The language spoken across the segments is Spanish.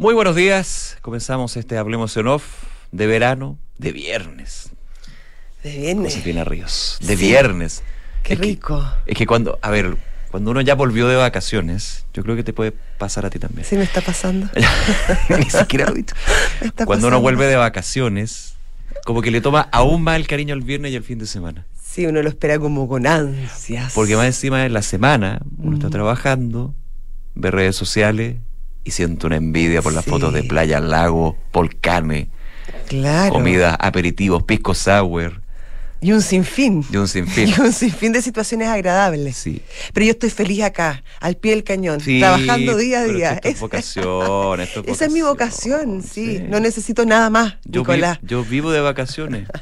Muy buenos días. Comenzamos este Hablemos en Off de verano, de viernes. De viernes. Josefina Ríos. De Sí. viernes. Qué Es que- rico. es que cuando, a ver, cuando uno ya volvió de vacaciones, yo creo que te puede pasar a ti también. Sí me está pasando. Ni siquiera lo he dicho. Cuando uno vuelve de vacaciones, como que le toma aún más el cariño al viernes y al fin de semana. Sí, uno lo espera como con ansias. Porque más encima en la semana uno está Mm. trabajando, ve redes sociales y siente una envidia por las Sí. fotos de playa, lago, volcanes, Claro. comida, aperitivos, pisco sour Y un sinfín. y un sinfín. Y un sinfín de situaciones agradables. Sí. Pero yo estoy feliz acá, al pie del cañón, Sí, trabajando día a día. esto es vocación, esto es Esa es mi vocación, sí. sí. No necesito nada más, Yo, vi- Nicolás. yo vivo de vacaciones.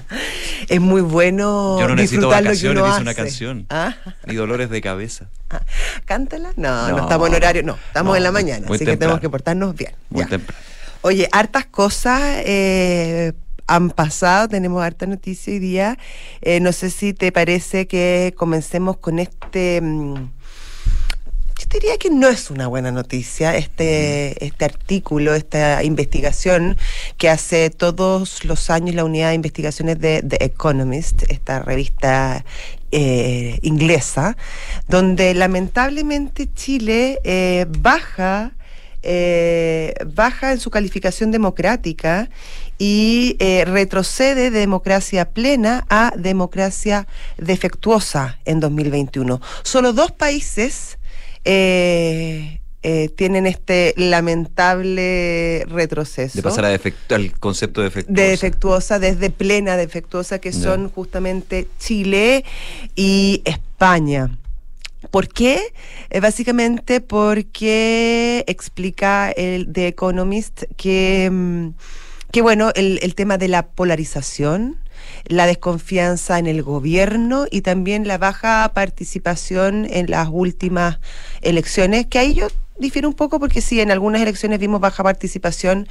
Es muy bueno Yo no necesito disfrutar lo que vacaciones, dice una canción. ¿Ah? Ni dolores de cabeza. Ah, ¿Cántala? No, no, No. estamos en horario, no, estamos No, en la mañana, así que tenemos que portarnos bien. Muy Ya. temprano. Oye, hartas cosas eh, han pasado, tenemos harta noticia hoy día. Eh, no sé si te parece que comencemos con este... mm, yo diría que no es una buena noticia este, este artículo, esta investigación que hace todos los años la unidad de investigaciones de The Economist, esta revista eh, inglesa, donde lamentablemente Chile eh, baja eh, baja en su calificación democrática y eh, retrocede de democracia plena a democracia defectuosa en 2021. Solo dos países eh, eh, tienen este lamentable retroceso De pasar a al concepto de defectuosa. de defectuosa desde plena defectuosa que son justamente Chile y España. ¿Por qué? Eh, básicamente porque explica el The Economist que, mm, que bueno, el, el tema de la polarización, la desconfianza en el gobierno y también la baja participación en las últimas elecciones, que ahí yo difiero un poco porque sí, en algunas elecciones vimos baja participación,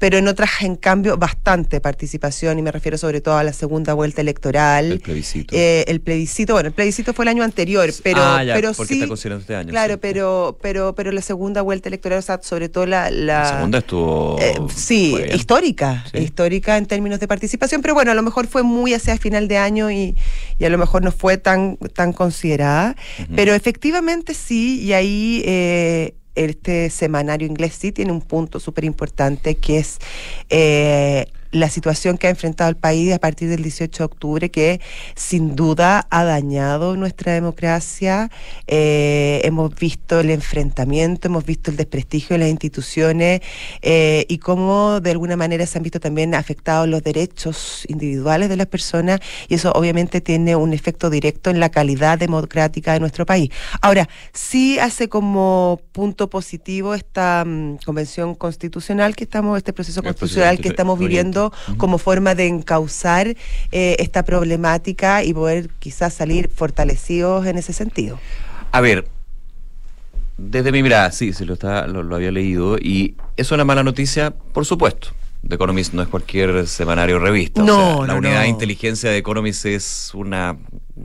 pero en otras, en cambio, bastante participación, y me refiero sobre todo a la segunda vuelta electoral. El plebiscito. Eh, el plebiscito, bueno, el plebiscito fue el año anterior, pero, ah, ya, pero porque sí. está este año. Claro, sí. pero, pero, pero la segunda vuelta electoral, o sea, sobre todo la, la, La segunda estuvo. eh, sí, histórica, Sí. histórica en términos de participación, pero bueno, a lo mejor fue muy hacia final de año y, y a lo mejor no fue tan, tan considerada, pero efectivamente sí, y ahí eh, este semanario inglés sí tiene un punto súper importante que es eh, la situación que ha enfrentado el país a partir del 18 de octubre, que sin duda ha dañado nuestra democracia. Eh, hemos visto el enfrentamiento, hemos visto el desprestigio de las instituciones eh, y cómo de alguna manera se han visto también afectados los derechos individuales de las personas y eso obviamente tiene un efecto directo en la calidad democrática de nuestro país. Ahora, sí hace como punto positivo esta mm, convención constitucional que estamos, este proceso constitucional que estamos como forma de encauzar eh, esta problemática y poder quizás salir fortalecidos en ese sentido. A ver, desde mi mirada, sí, se lo, está, lo, lo había leído y es una mala noticia, por supuesto. The Economist no es cualquier semanario o revista. o No, sea, la no, unidad no. de inteligencia de Economist es una,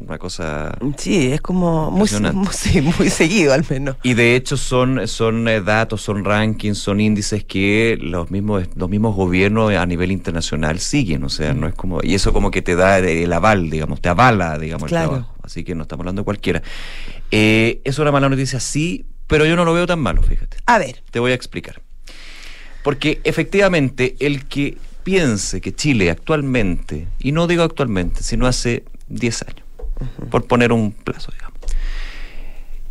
una cosa. Sí, es como muy, muy, sí, muy seguido al menos. Y de hecho son, son eh, datos, son rankings, son índices que los mismos, los mismos gobiernos a nivel internacional siguen. O sea, no es como. Y eso como que te da el aval, digamos, te avala, digamos, Claro. el trabajo. Así que no estamos hablando de cualquiera. Eh, es una mala noticia, sí, pero yo no lo veo tan malo, fíjate. A ver, Te voy a explicar. Porque efectivamente el que piense que Chile actualmente, y no digo actualmente, sino hace 10 años, por poner un plazo, digamos,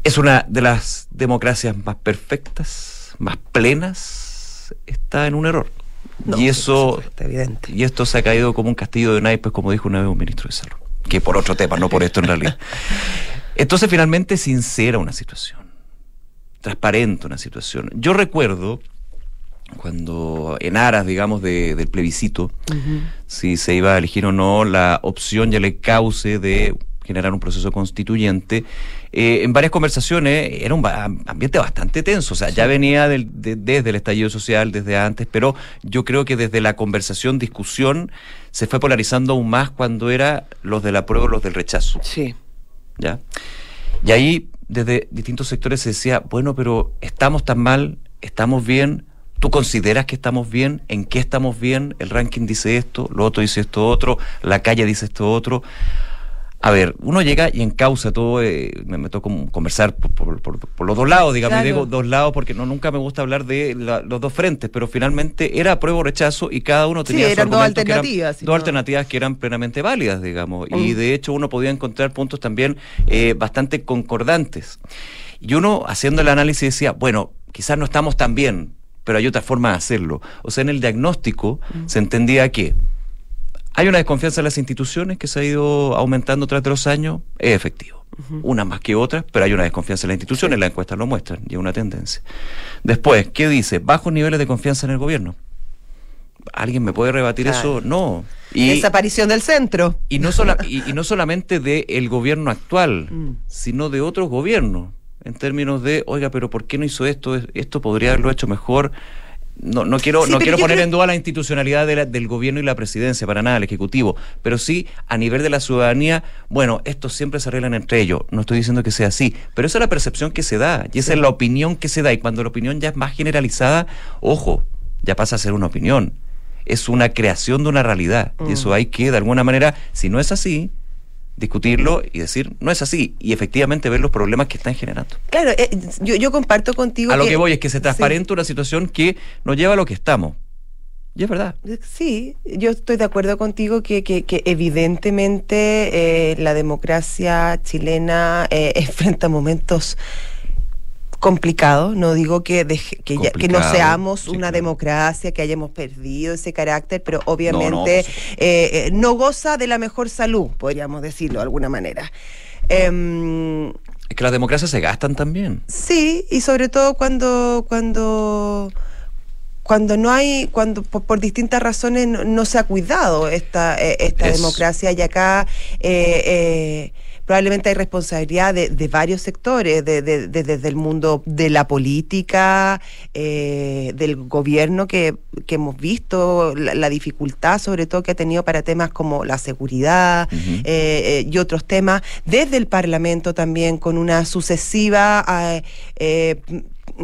es una de las democracias más perfectas, más plenas, está en un error. no, y eso, supuesto, evidente. y esto se ha caído como un castillo de naipes, como dijo una vez un ministro de salud, que por otro tema, no por esto en realidad. Entonces finalmente sincera una situación, transparente una situación. Yo recuerdo cuando en aras, digamos, de- del plebiscito, si se iba a elegir o no la opción y el cauce de generar un proceso constituyente, eh, en varias conversaciones era un ambiente bastante tenso, o sea, ya venía del- de- desde el estallido social, desde antes, pero yo creo que desde la conversación, discusión, se fue polarizando aún más cuando era los del apruebo, los del rechazo. Sí. ¿ya? Y ahí, desde distintos sectores se decía, bueno, pero estamos tan mal, ¿estamos bien? ¿Tú consideras que estamos bien? ¿En qué estamos bien? El ranking dice esto, lo otro dice esto otro, la calle dice esto otro. A ver, uno llega y encausa todo, eh, me, me tocó conversar por, por- por los dos lados, digamos, y Claro. digo dos lados porque no nunca me gusta hablar de la- los dos frentes, pero finalmente era apruebo o rechazo y cada uno Sí, tenía su eran dos eran- alternativas, dos alternativas que eran plenamente válidas, digamos, y Mm. de hecho uno podía encontrar puntos también eh, bastante concordantes. Y uno haciendo el análisis decía, bueno, quizás no estamos tan bien, pero hay otra forma de hacerlo. O sea, en el diagnóstico se entendía que hay una desconfianza en las instituciones que se ha ido aumentando tras de los años, es efectivo. Unas más que otras, pero hay una desconfianza en las instituciones, las encuestas lo muestran, y es una tendencia. Después, ¿qué dice? Bajos niveles de confianza en el gobierno. ¿Alguien me puede rebatir Claro. eso? No. Y, Desaparición del centro. y no, sola- y, y no solamente del gobierno actual, Mm. sino de otros gobiernos, en términos de, oiga, pero ¿por qué no hizo esto? Esto podría haberlo hecho mejor. No, no quiero, Sí, no quiero poner creo- en duda la institucionalidad de la- del gobierno y la presidencia, para nada, el Ejecutivo, pero sí a nivel de la ciudadanía, bueno, estos siempre se arreglan entre ellos. No estoy diciendo que sea así, pero esa es la percepción que se da, y esa es la opinión que se da, y cuando la opinión ya es más generalizada, ojo, ya pasa a ser una opinión. Es una creación de una realidad, y eso hay que, de alguna manera, si no es así, discutirlo y decir, no es así, y efectivamente ver los problemas que están generando. Claro, eh, yo, yo comparto contigo. A lo que voy es que se sí. transparente una situación que nos lleva a lo que estamos. Y es verdad. Sí, yo estoy de acuerdo contigo que, que, que evidentemente eh, la democracia chilena eh, enfrenta momentos complicados. No digo que, deje- que, ya- que no Complicado, seamos sí, una claro. democracia, que hayamos perdido ese carácter, pero obviamente eh, eh, no goza de la mejor salud, podríamos decirlo de alguna manera. Em, Es que las democracias se gastan también. Sí, y sobre todo cuando cuando cuando no hay cuando por, por distintas razones no, no se ha cuidado esta eh, esta Es- democracia y acá eh, eh, probablemente hay responsabilidad de, de varios sectores de- de- de- desde el mundo de la política eh, del gobierno que, que hemos visto la, la dificultad sobre todo que ha tenido para temas como la seguridad eh, eh, y otros temas, desde el Parlamento también con una sucesiva eh,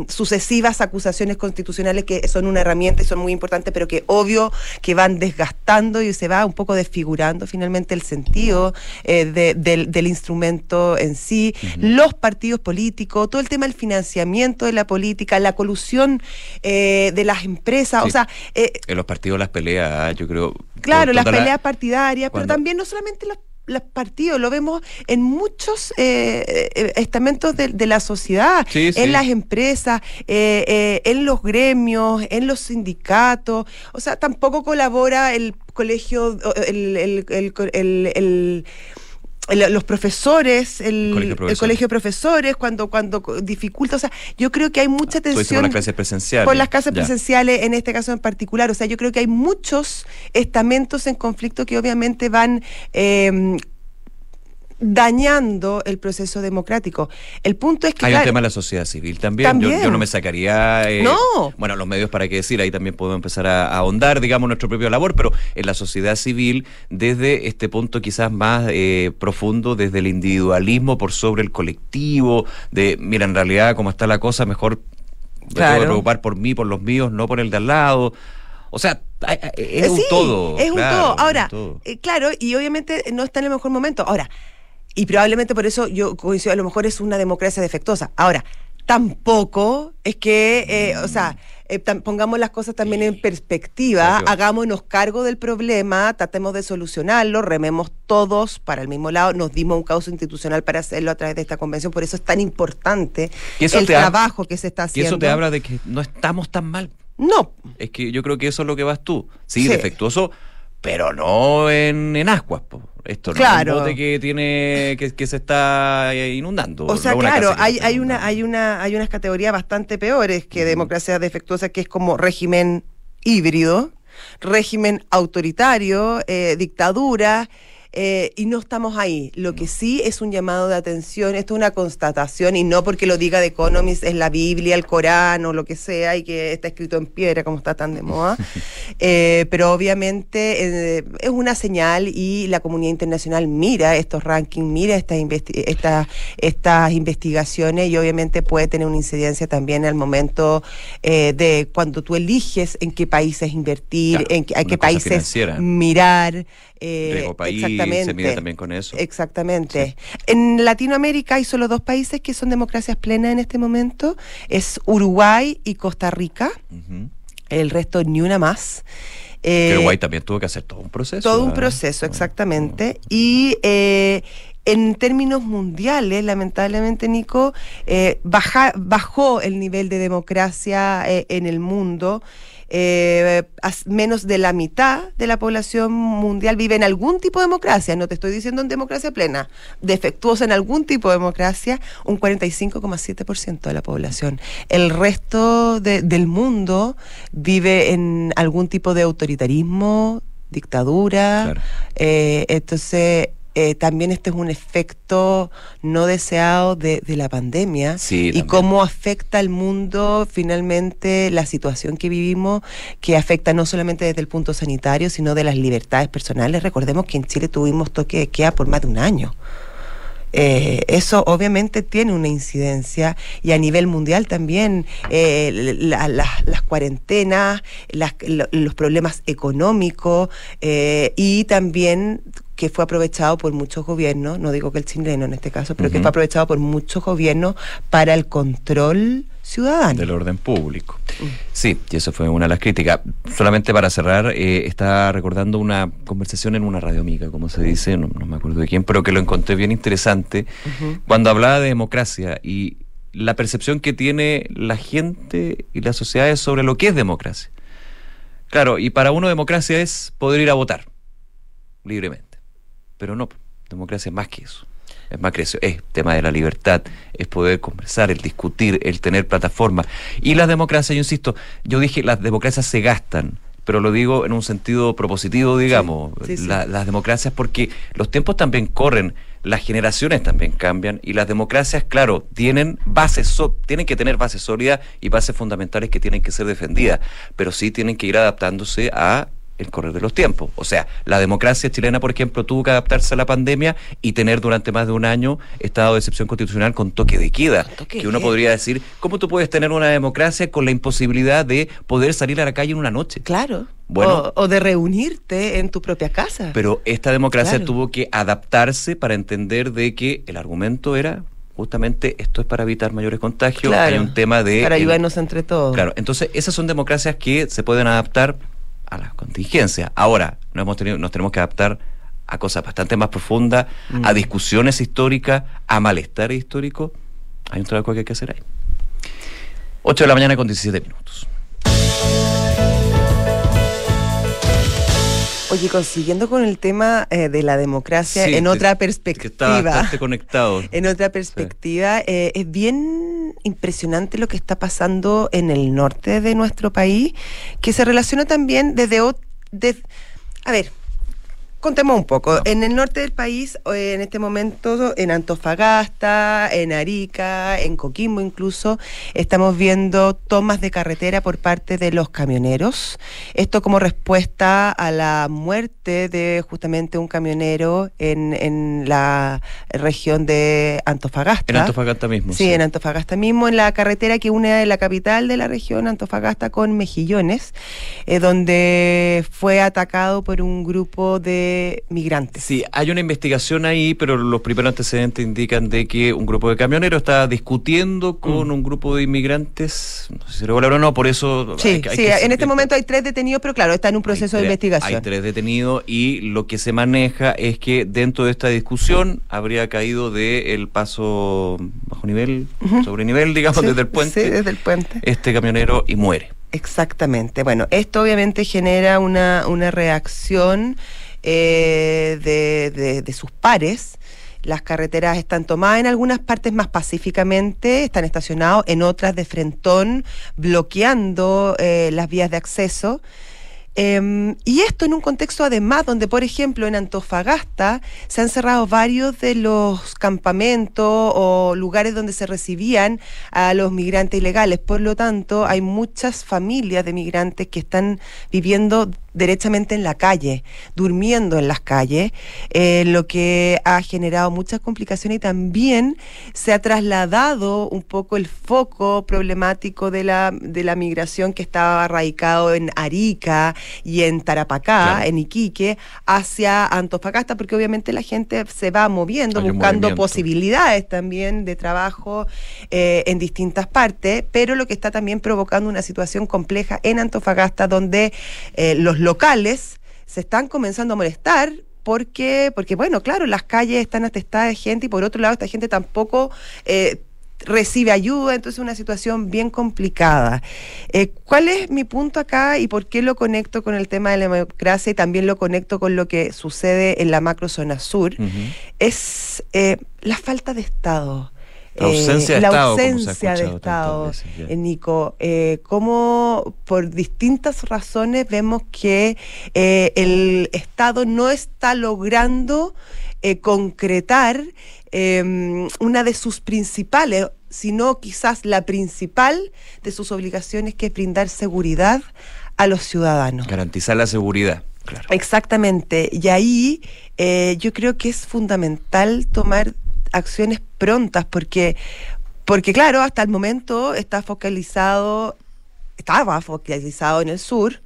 sucesivas acusaciones constitucionales que son una herramienta y son muy importantes, pero que obvio que van desgastando y se va un poco desfigurando finalmente el sentido eh, de- del, del instrumento en sí, los partidos políticos, todo el tema del financiamiento de la política, la colusión eh, de las empresas, o sea, eh, En los partidos las peleas, yo creo. Claro, las la- peleas partidarias, cuando- pero también no solamente los, los partidos, lo vemos en muchos eh, eh, estamentos de, de la sociedad, Sí, sí. en las empresas, eh, eh, en los gremios, en los sindicatos. O sea, tampoco colabora el colegio, el, el- el- el- el- los profesores, el, colegio de el profesores. colegio de profesores, cuando, cuando dificulta, o sea, yo creo que hay mucha dices por tensión las clases presenciales. por las clases Ya. presenciales en este caso en particular. O sea, yo creo que hay muchos estamentos en conflicto que obviamente van eh, dañando el proceso democrático. El punto es que Hay un tema de la sociedad civil también. Yo- no me sacaría. eh, No. Bueno, los medios para qué decir, ahí también podemos empezar a, a ahondar, digamos, nuestro propio labor, pero en la sociedad civil, desde este punto quizás más eh, profundo, desde el individualismo por sobre el colectivo, de, mira, en realidad, como está la cosa, mejor me tengo que preocupar por mí, por los míos, no por el de al lado. O sea, es un todo. Es un todo. un Ahora, todo. eh, claro, y obviamente no está en el mejor momento. Ahora, y probablemente por eso yo coincido, a lo mejor es una democracia defectuosa. Ahora, tampoco es que, eh, o sea, eh, pongamos las cosas también en perspectiva, hagámonos cargo del problema, tratemos de solucionarlo, rememos todos para el mismo lado, nos dimos un causa institucional para hacerlo a través de esta convención, por eso es tan importante Y el ha- trabajo que se está Y haciendo. eso te habla de que no estamos tan mal. No, Es que yo creo que eso es lo que vas tú. Sí, Sí. defectuoso, pero no en, en ascuas. po. Esto Claro. no es un bote que tiene que, que se está eh, inundando. O sea, no claro, hay, hay una, hay una, hay unas categorías bastante peores que democracia defectuosa, que es como régimen híbrido, régimen autoritario, eh, dictadura. Eh, y no estamos ahí. Lo que sí es un llamado de atención, esto es una constatación, y no porque lo diga The Economist, es la Biblia, el Corán o lo que sea, y que está escrito en piedra, como está tan de moda. Eh, pero obviamente eh, es una señal y la comunidad internacional mira estos rankings, mira estas, estas, estas investigaciones y obviamente puede tener una incidencia también al momento de cuando tú eliges en qué países invertir, en qué, a qué países mirar. Eh, país exactamente, se mide también con eso. Exactamente. En Latinoamérica hay solo dos países que son democracias plenas en este momento, es Uruguay y Costa Rica. El resto ni una más. Eh, Uruguay también tuvo que hacer todo un proceso. Todo un proceso, exactamente. Y eh, en términos mundiales, lamentablemente, Nico, eh, bajó el nivel de democracia eh, en el mundo eh, menos de la mitad de la población mundial vive en algún tipo de democracia, no te estoy diciendo en democracia plena, defectuosa en algún tipo de democracia, un 45,7% de la población. El resto del mundo vive en algún tipo de autoritarismo, dictadura, eh, entonces eh, también este es un efecto no deseado de, la pandemia y cómo afecta al mundo finalmente la situación que vivimos, que afecta no solamente desde el punto sanitario, sino de las libertades personales. Recordemos que en Chile tuvimos toque de queda por más de un año. Eh, eso obviamente tiene una incidencia y a nivel mundial también eh, las cuarentenas, los problemas económicos y también que fue aprovechado por muchos gobiernos, no digo que el chileno en este caso, pero que fue aprovechado por muchos gobiernos para el control ciudadano. Del orden público. Mm. Sí, y eso fue una de las críticas. Solamente para cerrar, eh, estaba recordando una conversación en una radio amiga, como se dice, no, me acuerdo de quién, pero que lo encontré bien interesante, cuando hablaba de democracia y la percepción que tiene la gente y las sociedades sobre lo que es democracia. Claro, y para uno democracia es poder ir a votar libremente. Pero no, democracia es más que eso. Es más que eso, es tema de la libertad, es poder conversar, el discutir, el tener plataformas. Y las democracias, yo insisto, yo dije, las democracias se gastan, pero lo digo en un sentido propositivo, digamos, las democracias porque los tiempos también corren, las generaciones también cambian y las democracias, claro, tienen bases, tienen que tener bases sólidas y bases fundamentales que tienen que ser defendidas, pero sí tienen que ir adaptándose a el correr de los tiempos. O sea, la democracia chilena, por ejemplo, tuvo que adaptarse a la pandemia y tener durante más de un año estado de excepción constitucional con toque de queda. que uno podría decir, ¿cómo tú puedes tener una democracia con la imposibilidad de poder salir a la calle en una noche? Claro. Bueno, o, de reunirte en tu propia casa. Pero esta democracia tuvo que adaptarse para entender de que el argumento era justamente esto es para evitar mayores contagios, hay un tema de... Para ayudarnos entre todos. Claro, entonces esas son democracias que se pueden adaptar a las contingencias. Ahora, nos, hemos tenido, nos tenemos que adaptar a cosas bastante más profundas, a mm. discusiones históricas, a malestar histórico. Hay un trabajo que hay que hacer ahí. 8 de la mañana con 17 minutos. Oye, consiguiendo con el tema eh, de la democracia en otra perspectiva. está bastante conectado. En otra perspectiva, eh, es bien impresionante lo que está pasando en el norte de nuestro país, que se relaciona también desde... De, a ver, Contemos un poco. En el norte del país, en este momento, en Antofagasta, en Arica, en Coquimbo incluso, estamos viendo tomas de carretera por parte de los camioneros. Esto como respuesta a la muerte de justamente un camionero en, en la región de Antofagasta. En Antofagasta mismo. Sí, en Antofagasta mismo, en la carretera que une la capital de la región, Antofagasta, con Mejillones, eh, donde fue atacado por un grupo de migrantes. Sí, hay una investigación ahí, pero los primeros antecedentes indican de que un grupo de camioneros está discutiendo con mm. un grupo de inmigrantes, no sé si regular o no, por eso... Sí, sí en este momento hay tres detenidos, pero claro, está en un proceso de investigación. Hay tres detenidos y lo que se maneja es que dentro de esta discusión habría caído de el paso bajo nivel, sobre nivel, digamos, desde el puente. Sí, desde el puente. Este camionero y muere. Exactamente. Bueno, esto obviamente genera una, una reacción eh, de, sus pares. Las carreteras están tomadas en algunas partes más pacíficamente, están estacionados, en otras de frentón, bloqueando eh, las vías de acceso. Em, y esto en un contexto además donde, por ejemplo, en Antofagasta se han cerrado varios de los campamentos o lugares donde se recibían a los migrantes ilegales. Por lo tanto, hay muchas familias de migrantes que están viviendo derechamente en la calle, durmiendo en las calles, eh, lo que ha generado muchas complicaciones y también se ha trasladado un poco el foco problemático de la, de la migración que estaba radicado en Arica y en Tarapacá, en Iquique, hacia Antofagasta, porque obviamente la gente se va moviendo, buscando posibilidades también de trabajo eh, en distintas partes, pero lo que está también provocando una situación compleja en Antofagasta donde eh, los locales se están comenzando a molestar porque, porque bueno, claro, las calles están atestadas de gente y por otro lado esta gente tampoco eh, recibe ayuda, entonces es una situación bien complicada. Eh, ¿Cuál es mi punto acá y por qué lo conecto con el tema de la democracia y también lo conecto con lo que sucede en la macrozona sur? Es eh, la falta de Estado. La ausencia de la Estado. ausencia de Estado, eh, Nico. Eh, cómo por distintas razones vemos que eh, el Estado no está logrando eh, concretar em, una de sus principales, sino quizás la principal de sus obligaciones, que es brindar seguridad a los ciudadanos. Garantizar la seguridad. Claro. Exactamente. Y ahí eh, yo creo que es fundamental tomar acciones prontas porque, porque claro, hasta el momento está focalizado, estaba focalizado en el sur,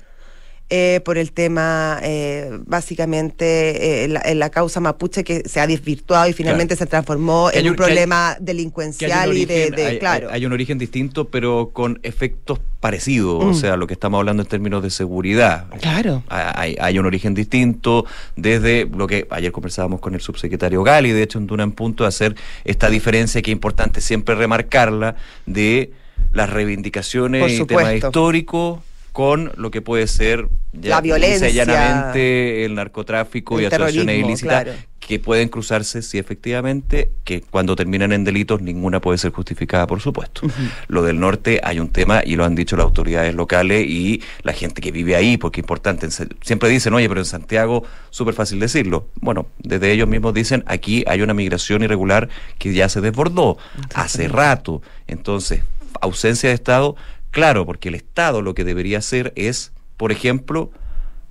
eh, por el tema, eh, básicamente, eh, la, la, causa mapuche que se ha desvirtuado y finalmente claro. se transformó en un, un problema hay, delincuencial y de, de hay, claro. Hay, un origen distinto, pero con efectos parecidos, mm. o sea, lo que estamos hablando en términos de seguridad. Claro. Hay, hay, un origen distinto desde lo que ayer conversábamos con el subsecretario Gali, de hecho, en Duna en punto de hacer esta diferencia que es importante siempre remarcarla de las reivindicaciones y temas históricos con lo que puede ser ya, la violencia, llanamente el narcotráfico el y asociaciones ilícitas claro. que pueden cruzarse si efectivamente que cuando terminan en delitos ninguna puede ser justificada, por supuesto. Uh -huh. Lo del norte hay un tema y lo han dicho las autoridades locales y la gente que vive ahí, porque es importante, siempre dicen, oye, pero en Santiago, súper fácil decirlo. Bueno, desde ellos mismos dicen, aquí hay una migración irregular que ya se desbordó hace rato. Entonces, ausencia de Estado, Claro, porque el Estado lo que debería hacer es, por ejemplo,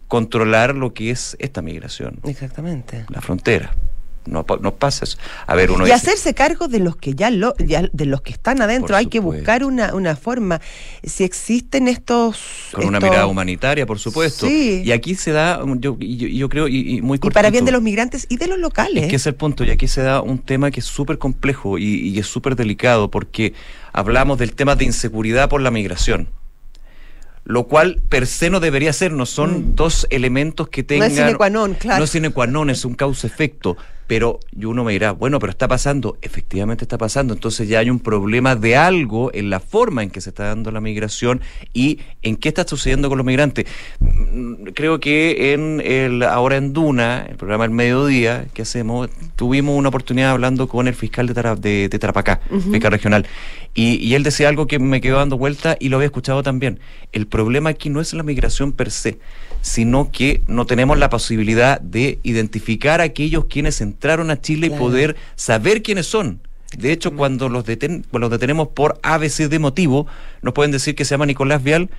controlar lo que es esta migración. Exactamente. La frontera. No, no pasa eso. A ver, uno y dice, hacerse cargo de los que ya, lo, ya de los que están adentro. Hay que buscar una, una forma. Si existen estos. Con una mirada humanitaria, por supuesto. Sí. Y aquí se da, yo, yo, yo creo, y, y muy cortito, Y para bien de los migrantes y de los locales. Es que es el punto. Y aquí se da un tema que es súper complejo y, y es súper delicado porque hablamos del tema de inseguridad por la migración lo cual per se no debería ser, no son mm. dos elementos que tengan... No es sine qua non, claro. No es sine qua non, es un causa-efecto. Pero y uno me dirá, bueno, pero está pasando, efectivamente está pasando, entonces ya hay un problema de algo en la forma en que se está dando la migración y en qué está sucediendo con los migrantes. Creo que en el ahora en Duna, el programa El Mediodía que hacemos, tuvimos una oportunidad hablando con el fiscal de, Tara, de, de Tarapacá, uh -huh. fiscal regional, y, y, él decía algo que me quedó dando vuelta y lo había escuchado también. El problema aquí no es la migración per se, sino que no tenemos la posibilidad de identificar a aquellos quienes entraron a Chile claro. y poder saber quiénes son. De hecho, cuando los, deten los detenemos por ABC de motivo, nos pueden decir que se llama Nicolás Vial,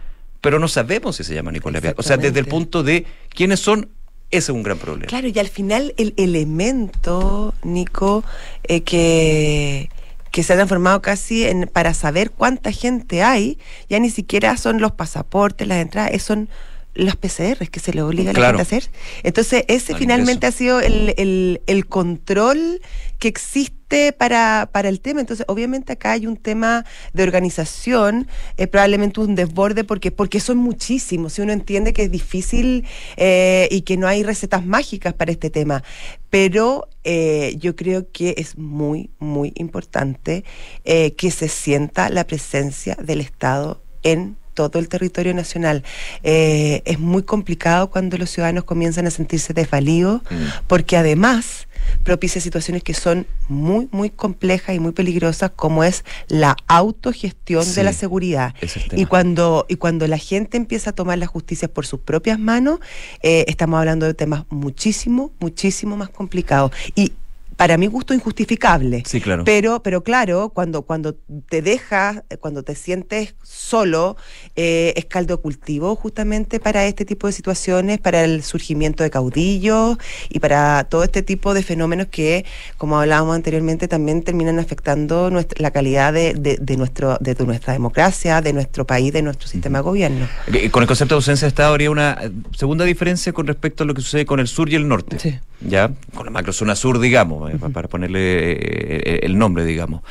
pero no sabemos si se llama Nicolás Vial. O sea, desde el punto de quiénes son, ese es un gran problema. Claro, y al final el elemento, Nico, eh, que que se ha transformado casi en para saber cuánta gente hay, ya ni siquiera son los pasaportes, las entradas, son los PCR que se le obliga a la gente a hacer. Entonces, ese Al finalmente ingreso. ha sido el, el, el, control que existe para, para el tema. Entonces, obviamente acá hay un tema de organización, eh, probablemente un desborde, porque, porque son muchísimos. Si uno entiende que es difícil eh, y que no hay recetas mágicas para este tema. Pero eh, yo creo que es muy, muy importante eh, que se sienta la presencia del Estado en todo el territorio nacional. Eh, es muy complicado cuando los ciudadanos comienzan a sentirse desvalidos, mm. porque además propicia situaciones que son muy, muy complejas y muy peligrosas, como es la autogestión de la seguridad. Y cuando, y cuando la gente empieza a tomar la justicia por sus propias manos, eh, estamos hablando de temas muchísimo, muchísimo más complicados. Y para mi gusto injustificable. Sí, claro. Pero, pero claro, cuando, cuando te dejas, cuando te sientes solo, eh, es caldo cultivo justamente para este tipo de situaciones, para el surgimiento de caudillos y para todo este tipo de fenómenos que, como hablábamos anteriormente, también terminan afectando nuestra, la calidad de, de, nuestro, de nuestra democracia, de nuestro país, de nuestro sistema de gobierno. Eh, con el concepto de ausencia de Estado habría una segunda diferencia con respecto a lo que sucede con el sur y el norte. Sí. ¿Ya? Con la macrozona sur, digamos eh, para ponerle eh, el nombre, digamos.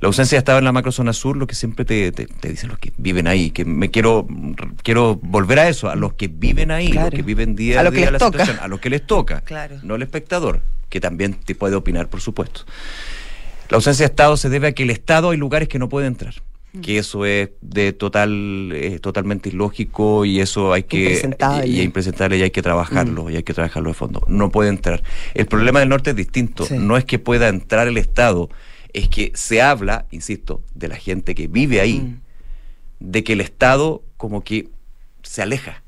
La ausencia estaba en la macrozona sur, lo que siempre te, dicen los que viven ahí, que me quiero quiero volver a eso, a los que viven ahí, los que viven día a, día la situación, a los que les toca, no al espectador, que también te puede opinar, por supuesto. La ausencia de Estado se debe a que el Estado hay lugares que no puede entrar que eso es de total totalmente ilógico y eso hay que y, y impresentable y hay que trabajarlo mm. y hay que trabajarlo de fondo. No puede entrar. El problema del norte es distinto. No es que pueda entrar el estado es que se habla insisto de la gente que vive ahí mm. de que el estado como que se aleja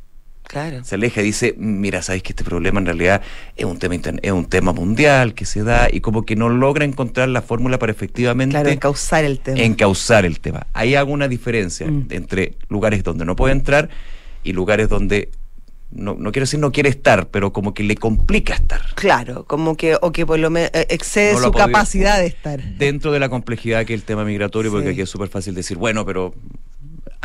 se aleja y dice, mira, sabes que este problema en realidad es un tema es un tema mundial que se da y como que no logra encontrar la fórmula para efectivamente claro, encauzar el tema. Encauzar el tema. Hay alguna diferencia mm. entre lugares donde no puede entrar y lugares donde no, no quiero decir no quiere estar, pero como que le complica estar. Claro, como que, o que por lo menos eh, excede su capacidad de estar. Dentro de la complejidad que es el tema migratorio, porque aquí es súper fácil decir, bueno, pero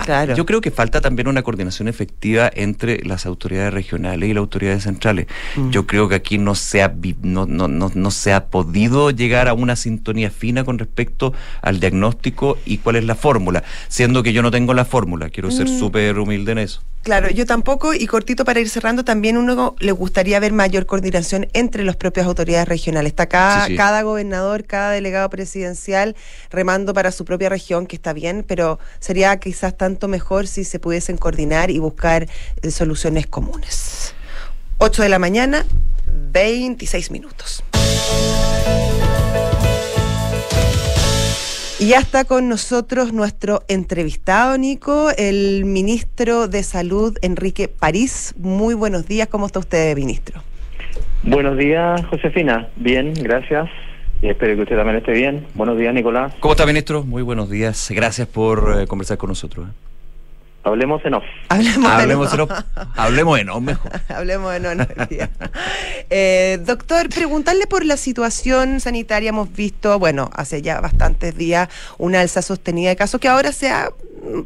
Claro. Yo creo que falta también una coordinación efectiva entre las autoridades regionales y las autoridades centrales. Mm. Yo creo que aquí no se, ha, no, no, no, no se ha podido llegar a una sintonía fina con respecto al diagnóstico y cuál es la fórmula, siendo que yo no tengo la fórmula, quiero ser mm. súper humilde en eso. Claro, yo tampoco, y cortito para ir cerrando, también uno le gustaría ver mayor coordinación entre las propias autoridades regionales. Está cada, cada gobernador, cada delegado presidencial remando para su propia región, que está bien, pero sería quizás mejor si se pudiesen coordinar y buscar eh, soluciones comunes. 8 de la mañana, 26 minutos. Y ya está con nosotros nuestro entrevistado, Nico, el ministro de Salud, Enrique París. Muy buenos días, ¿cómo está usted, ministro? Buenos días, Josefina. Bien, gracias. Y espero que usted también esté bien. Buenos días, Nicolás. ¿Cómo está, ministro? Muy buenos días. Gracias por eh, conversar con nosotros. ¿eh? Hablemos en off. Hablemos, en off. Hablemos en off mejor. Hablemos en off. eh, doctor, preguntarle por la situación sanitaria. Hemos visto, bueno, hace ya bastantes días una alza sostenida de casos que ahora se ha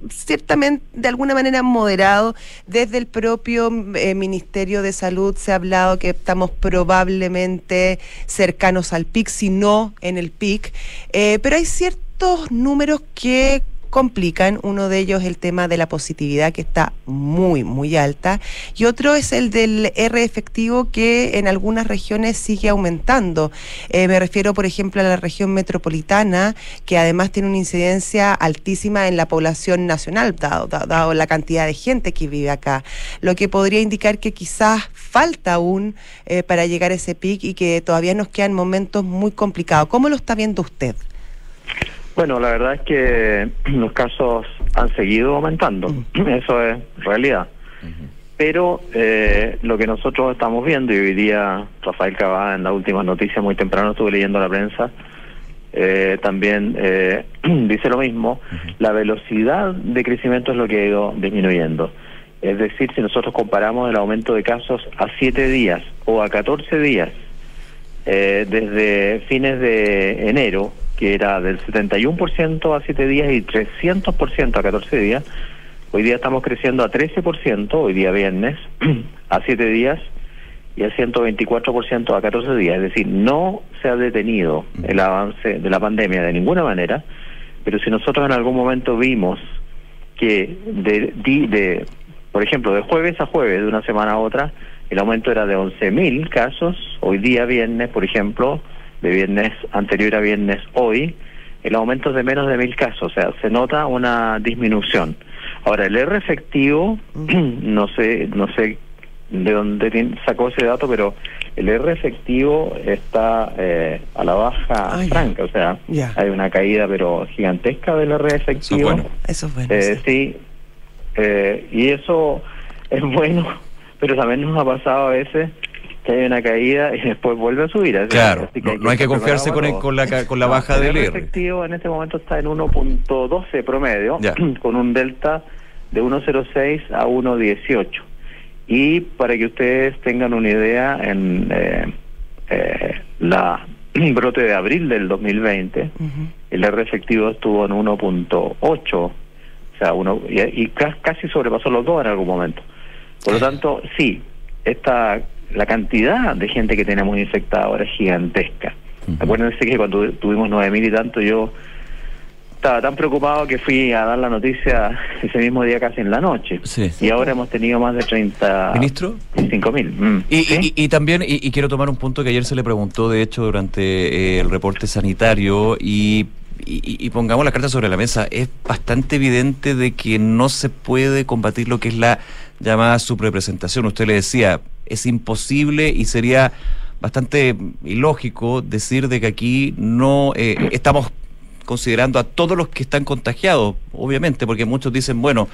ciertamente de alguna manera moderado. Desde el propio eh, Ministerio de Salud se ha hablado que estamos probablemente cercanos al pic, si no en el pic. Eh, pero hay ciertos números que complican. Uno de ellos es el tema de la positividad que está muy, muy alta. Y otro es el del R efectivo que en algunas regiones sigue aumentando. Eh, me refiero, por ejemplo, a la región metropolitana, que además tiene una incidencia altísima en la población nacional, dado, la cantidad de gente que vive acá. Lo que podría indicar que quizás falta aún eh, para llegar a ese pic y que todavía nos quedan momentos muy complicados. ¿Cómo lo está viendo usted? Bueno, la verdad es que los casos han seguido aumentando, eso es realidad. Pero eh, lo que nosotros estamos viendo, y hoy día Rafael Cabá en la última noticia muy temprano estuve leyendo la prensa, eh, también eh, dice lo mismo, la velocidad de crecimiento es lo que ha ido disminuyendo. Es decir, si nosotros comparamos el aumento de casos a 7 días o a 14 días, desde fines de enero que era del 71% a 7 días y 300% a 14 días. Hoy día estamos creciendo a 13%, hoy día viernes, a 7 días y al 124% a 14 días. Es decir, no se ha detenido el avance de la pandemia de ninguna manera, pero si nosotros en algún momento vimos que de, de, por ejemplo, de jueves a jueves, de una semana a otra, el aumento era de 11.000 casos, hoy día viernes, por ejemplo, de viernes anterior a viernes hoy, el aumento es de menos de mil casos, o sea, se nota una disminución. Ahora, el R efectivo, Mm. no sé, no sé de dónde sacó ese dato, pero el R efectivo está eh, a la baja Ah, ya. franca, o sea, hay una caída pero gigantesca del R Eso efectivo. es bueno. Eso es bueno. Eh, sí. sí, eh, y eso es bueno, pero también nos ha pasado a veces que hay una caída y después vuelve a subir. así- Claro, así no, no hay que confiarse con, el- con la, ca- con la no, baja el del R R. efectivo en este momento está en 1.12 promedio, Ya. con un delta de 1.06 a 1.18. Y para que ustedes tengan una idea, en eh, eh, la brote de abril del 2020, Ujú. el R efectivo estuvo en 1.8, o sea, uno, y, y ca- casi sobrepasó los dos en algún momento. Por lo tanto, sí, esta, la cantidad de gente que tenemos infectada ahora es gigantesca. Ujú. Acuérdense que cuando tuvimos 9.000 y tanto, yo estaba tan preocupado que fui a dar la noticia ese mismo día casi en la noche. Sí. Y ahora hemos tenido más de 30... Ministro. 5.000. Mm. Y, ¿Sí? y- y también, y, y quiero tomar un punto que ayer se le preguntó, de hecho, durante eh, el reporte sanitario, y, y- y pongamos la carta sobre la mesa, es bastante evidente de que no se puede combatir lo que es la llamada subrepresentación. Usted le decía, es imposible y sería bastante ilógico decir de que aquí no eh, estamos considerando a todos los que están contagiados, obviamente, porque muchos dicen, bueno,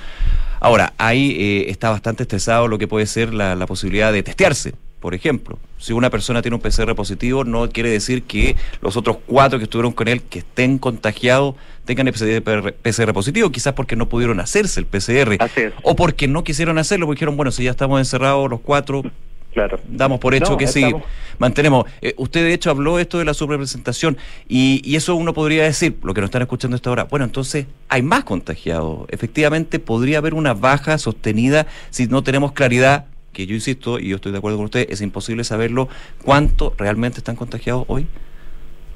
ahora, ahí eh, está bastante estresado lo que puede ser la, la posibilidad de testearse, por ejemplo. Si una persona tiene un PCR positivo, no quiere decir que los otros cuatro que estuvieron con él, que estén contagiados, tengan el PCR, PCR positivo, quizás porque no pudieron hacerse el PCR, o porque no quisieron hacerlo, porque dijeron, bueno, si ya estamos encerrados los cuatro, Claro. damos por hecho No, que sí, estamos- mantenemos. Eh, usted de hecho habló esto de la subrepresentación y, y eso uno podría decir, lo que nos están escuchando hasta ahora, bueno, entonces hay más contagiados. Efectivamente, podría haber una baja sostenida si no tenemos claridad, que yo insisto, y yo estoy de acuerdo con usted, es imposible saberlo, cuánto realmente están contagiados hoy.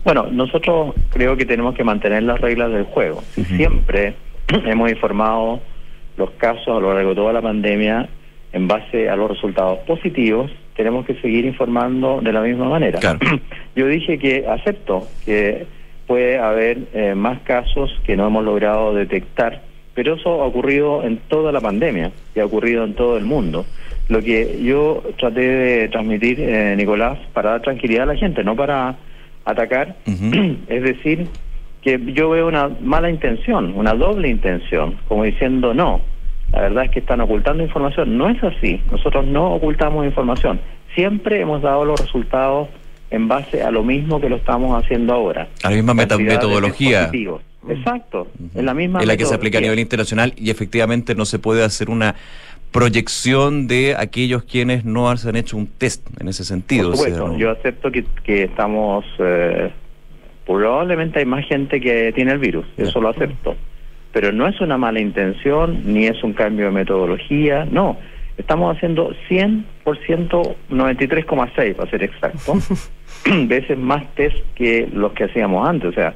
Bueno, nosotros creo que tenemos que mantener las reglas del juego. Ujú. Siempre hemos informado los casos a lo largo de toda la pandemia en base a los resultados positivos, tenemos que seguir informando de la misma manera. Claro. Yo dije que acepto que puede haber eh, más casos que no hemos logrado detectar, pero eso ha ocurrido en toda la pandemia y ha ocurrido en todo el mundo. Lo que yo traté de transmitir, eh, Nicolás, para dar tranquilidad a la gente, no para atacar, es decir, que yo veo una mala intención, una doble intención, como diciendo no, la verdad es que están ocultando información. No es así, nosotros no ocultamos información. Siempre hemos dado los resultados en base a lo mismo que lo estamos haciendo ahora. A la misma metodología. Exacto, es la misma Es la que se aplica a nivel internacional y efectivamente no se puede hacer una proyección de aquellos quienes no se han hecho un test en ese sentido. Por o sea, supuesto, no- yo acepto que, que estamos, eh, probablemente hay más gente que tiene el virus, eso lo acepto, pero no es una mala intención, ni es un cambio de metodología, no, estamos haciendo 100%, 93,6 para ser exacto, veces más test que los que hacíamos antes, o sea,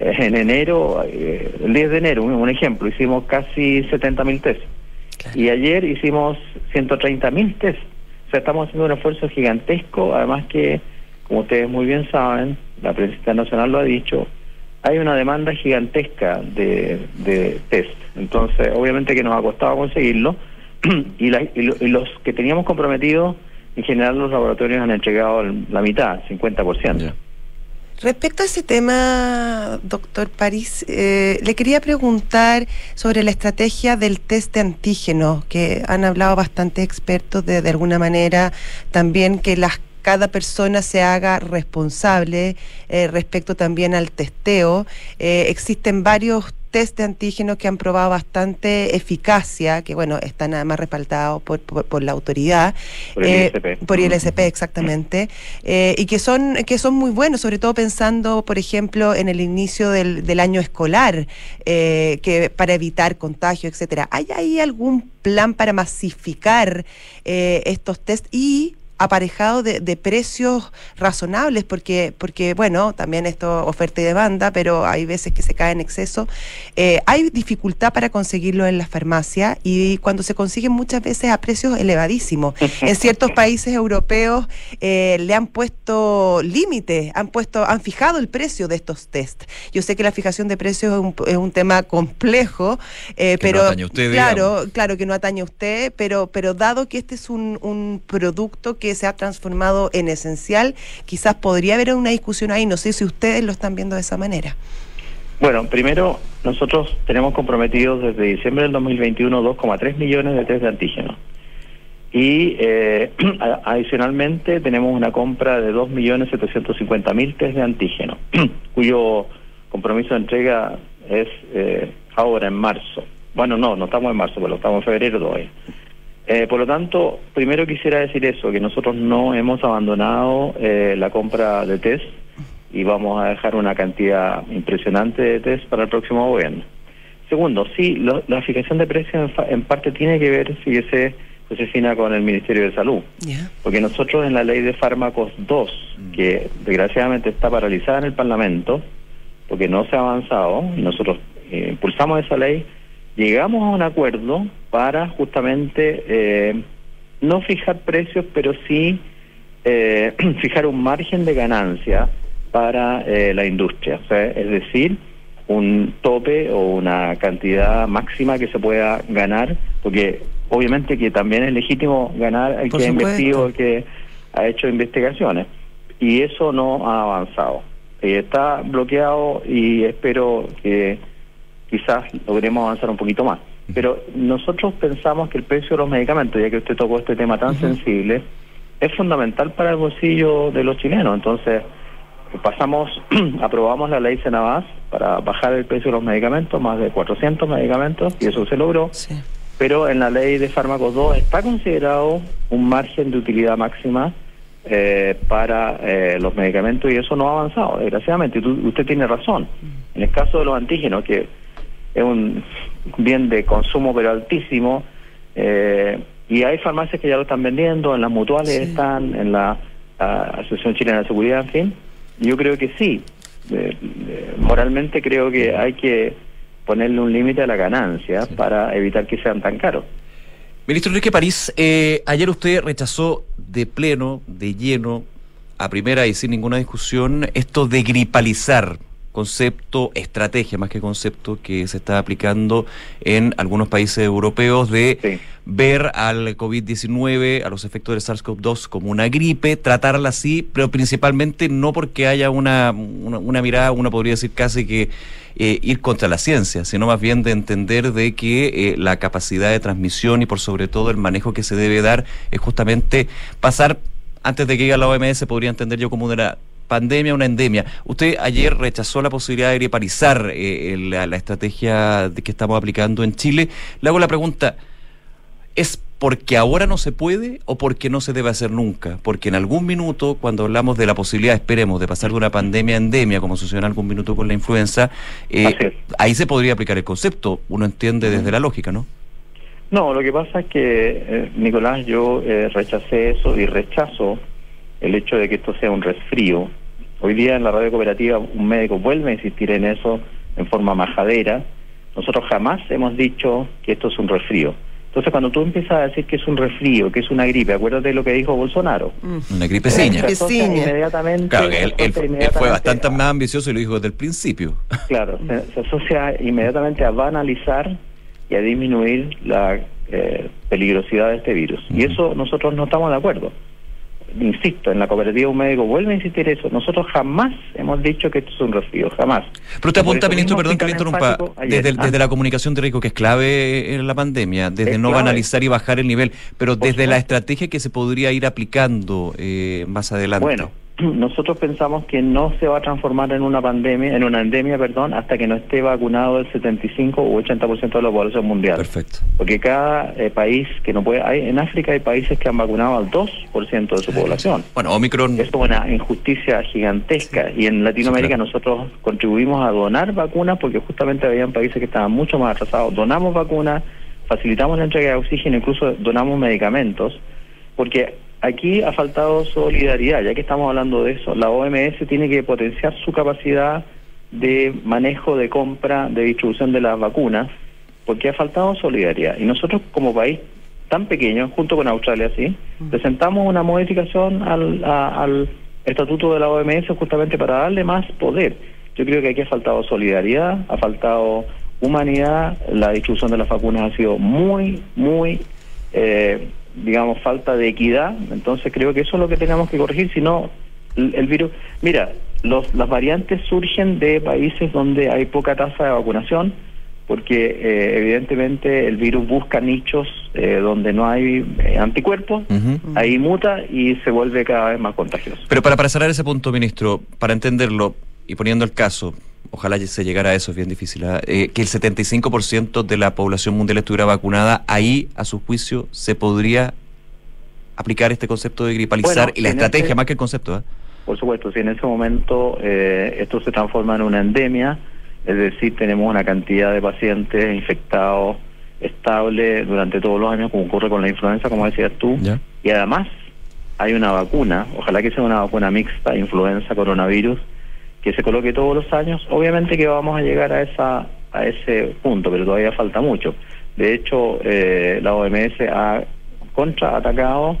en enero, eh, el 10 de enero, un, ejemplo, hicimos casi 70 mil test. Y ayer hicimos 130 mil test. O sea, estamos haciendo un esfuerzo gigantesco. Además que, como ustedes muy bien saben, la prensa internacional lo ha dicho, hay una demanda gigantesca de, de test. Entonces, obviamente que nos ha costado conseguirlo. y, la- y lo- y los que teníamos comprometidos, en general los laboratorios han entregado el- la mitad, 50%. Ya. Respecto a ese tema, doctor París, eh, le quería preguntar sobre la estrategia del test de antígenos, que han hablado bastantes expertos de, de alguna manera, también que las cada persona se haga responsable eh, respecto también al testeo. Eh, existen varios test de antígenos que han probado bastante eficacia, que bueno, están además respaldados por, por, por la autoridad. Por el Eh, ISP. por el ISP, exactamente. Eh, y que son, que son muy buenos, sobre todo pensando, por ejemplo, en el inicio del, del año escolar, eh, que para evitar contagio, etcétera. ¿Hay ahí algún plan para masificar eh, estos test y aparejado de, precios razonables, porque, porque, bueno, también esto oferta y demanda, pero hay veces que se cae en exceso. Eh, hay dificultad para conseguirlo en las farmacias y cuando se consiguen muchas veces a precios elevadísimos. en ciertos países europeos eh, le han puesto límites, han puesto, han fijado el precio de estos test. Yo sé que la fijación de precios es un, es un tema complejo, eh, pero claro, claro que no atañe a usted, pero, pero dado que este es un, un producto que se ha transformado en esencial, quizás podría haber una discusión ahí. No sé si ustedes lo están viendo de esa manera. Bueno, primero, nosotros tenemos comprometidos desde diciembre del 2021 2,3 millones de test de antígenos. Y eh, adicionalmente tenemos una compra de 2.750.000 test de antígeno, cuyo compromiso de entrega es eh, ahora en marzo. Bueno, no, no estamos en marzo, pero estamos en febrero todavía. Eh, por lo tanto, primero quisiera decir eso, que nosotros no hemos abandonado eh, la compra de test y vamos a dejar una cantidad impresionante de test para el próximo gobierno. Segundo, sí, la fijación de precios en, parte tiene que ver, fíjese, Josefina, con el Ministerio de Salud. Porque nosotros en la ley de fármacos 2, mm. que desgraciadamente está paralizada en el Parlamento, porque no se ha avanzado, y nosotros eh, impulsamos esa ley, llegamos a un acuerdo para justamente eh, no fijar precios, pero sí eh, fijar un margen de ganancia para eh, la industria, es decir, un tope o una cantidad máxima que se pueda ganar, porque obviamente que también es legítimo ganar el que ha investido, el que ha hecho investigaciones, y eso no ha avanzado. está bloqueado y espero que quizás logremos avanzar un poquito más. Pero nosotros pensamos que el precio de los medicamentos, ya que usted tocó este tema tan sensible, es fundamental para el bolsillo de los chilenos. Entonces, pasamos, aprobamos la ley Senabas para bajar el precio de los medicamentos, más de 400 medicamentos, y eso se logró. Pero en la ley de fármacos 2 está considerado un margen de utilidad máxima eh, para eh, los medicamentos y eso no ha avanzado, desgraciadamente. usted tiene razón. En el caso de los antígenos, que es un bien de consumo pero altísimo. Eh, y hay farmacias que ya lo están vendiendo, en las mutuales están, en la, Asociación Chilena de Seguridad, en fin. Yo creo que sí, moralmente creo que hay que ponerle un límite a la ganancia para evitar que sean tan caros. Ministro Enrique París, eh, ayer usted rechazó de pleno, de lleno, a primera y sin ninguna discusión, esto de gripalizar concepto, estrategia más que concepto que se está aplicando en algunos países europeos de ver al COVID-19, a los efectos del SARS-CoV-2 como una gripe, tratarla así, pero principalmente no porque haya una, una, mirada, uno podría decir casi que eh, ir contra la ciencia, sino más bien de entender de que eh, la capacidad de transmisión y por sobre todo el manejo que se debe dar es justamente pasar antes de que llegue la OMS, podría entender yo como una pandemia, una endemia. Usted ayer rechazó la posibilidad de griparizar eh, la, estrategia que estamos aplicando en Chile. Le hago la pregunta, ¿es porque ahora no se puede o porque no se debe hacer nunca? Porque en algún minuto, cuando hablamos de la posibilidad, esperemos, de pasar de una pandemia a endemia, como sucedió en algún minuto con la influenza, eh, ahí se podría aplicar el concepto, uno entiende desde la lógica, ¿no? No, lo que pasa es que, eh, Nicolás, yo rechacé eso y rechazo el hecho de que esto sea un resfrío. Hoy día en la radio cooperativa un médico vuelve a insistir en eso en forma majadera. Nosotros jamás hemos dicho que esto es un resfrío. Entonces, cuando tú empiezas a decir que es un resfrío, que es una gripe, acuérdate de lo que dijo Bolsonaro. Mm. Una gripe ciña. Inmediatamente, claro, que él, fue bastante más ambicioso y lo dijo desde el principio. Claro, se, asocia inmediatamente a banalizar y a disminuir la eh, peligrosidad de este virus. Y eso nosotros no estamos de acuerdo insisto, en la cooperativa un médico vuelve a insistir eso. Nosotros jamás hemos dicho que esto es un resfrío, jamás. Pero usted apunta, ministro, perdón que le interrumpa, desde, desde, la comunicación de riesgo, que es clave en la pandemia, desde no banalizar y bajar el nivel, pero desde la estrategia que se podría ir aplicando eh, más adelante. Bueno, nosotros pensamos que no se va a transformar en una pandemia, en una endemia, perdón, hasta que no esté vacunado el 75 u 80% de la población mundial. Perfecto. Porque cada eh, país que no puede, hay, en África hay países que han vacunado al 2% de su población. Bueno, Omicron. Es una injusticia gigantesca y en Latinoamérica nosotros contribuimos a donar vacunas porque justamente habían países que estaban mucho más atrasados. Donamos vacunas, facilitamos la entrega de oxígeno, incluso donamos medicamentos, porque aquí ha faltado solidaridad, ya que estamos hablando de eso. La OMS tiene que potenciar su capacidad de manejo, de compra, de distribución de las vacunas, porque ha faltado solidaridad. Y nosotros como país tan pequeño, junto con Australia, sí, presentamos una modificación al, al estatuto de la OMS justamente para darle más poder. Yo creo que aquí ha faltado solidaridad, ha faltado humanidad, la distribución de las vacunas ha sido muy, muy, eh, digamos, falta de equidad, entonces creo que eso es lo que tenemos que corregir, si no, el, virus, mira, los, las variantes surgen de países donde hay poca tasa de vacunación, porque eh, evidentemente el virus busca nichos eh, donde no hay anticuerpos, ahí muta y se vuelve cada vez más contagioso. Pero para, para cerrar ese punto, ministro, para entenderlo y poniendo el caso, ojalá se llegara a eso, es bien difícil, ¿ah? eh, que el 75% de la población mundial estuviera vacunada, ahí, a su juicio, se podría aplicar este concepto de gripalizar y la estrategia más que el concepto. ¿eh? Por supuesto, si en ese momento eh, esto se transforma en una endemia, es decir, tenemos una cantidad de pacientes infectados estable durante todos los años, como ocurre con la influenza, como decías tú, y además hay una vacuna, ojalá que sea una vacuna mixta, influenza, coronavirus, que se coloque todos los años, obviamente que vamos a llegar a esa a ese punto, pero todavía falta mucho. De hecho, eh, la OMS ha contraatacado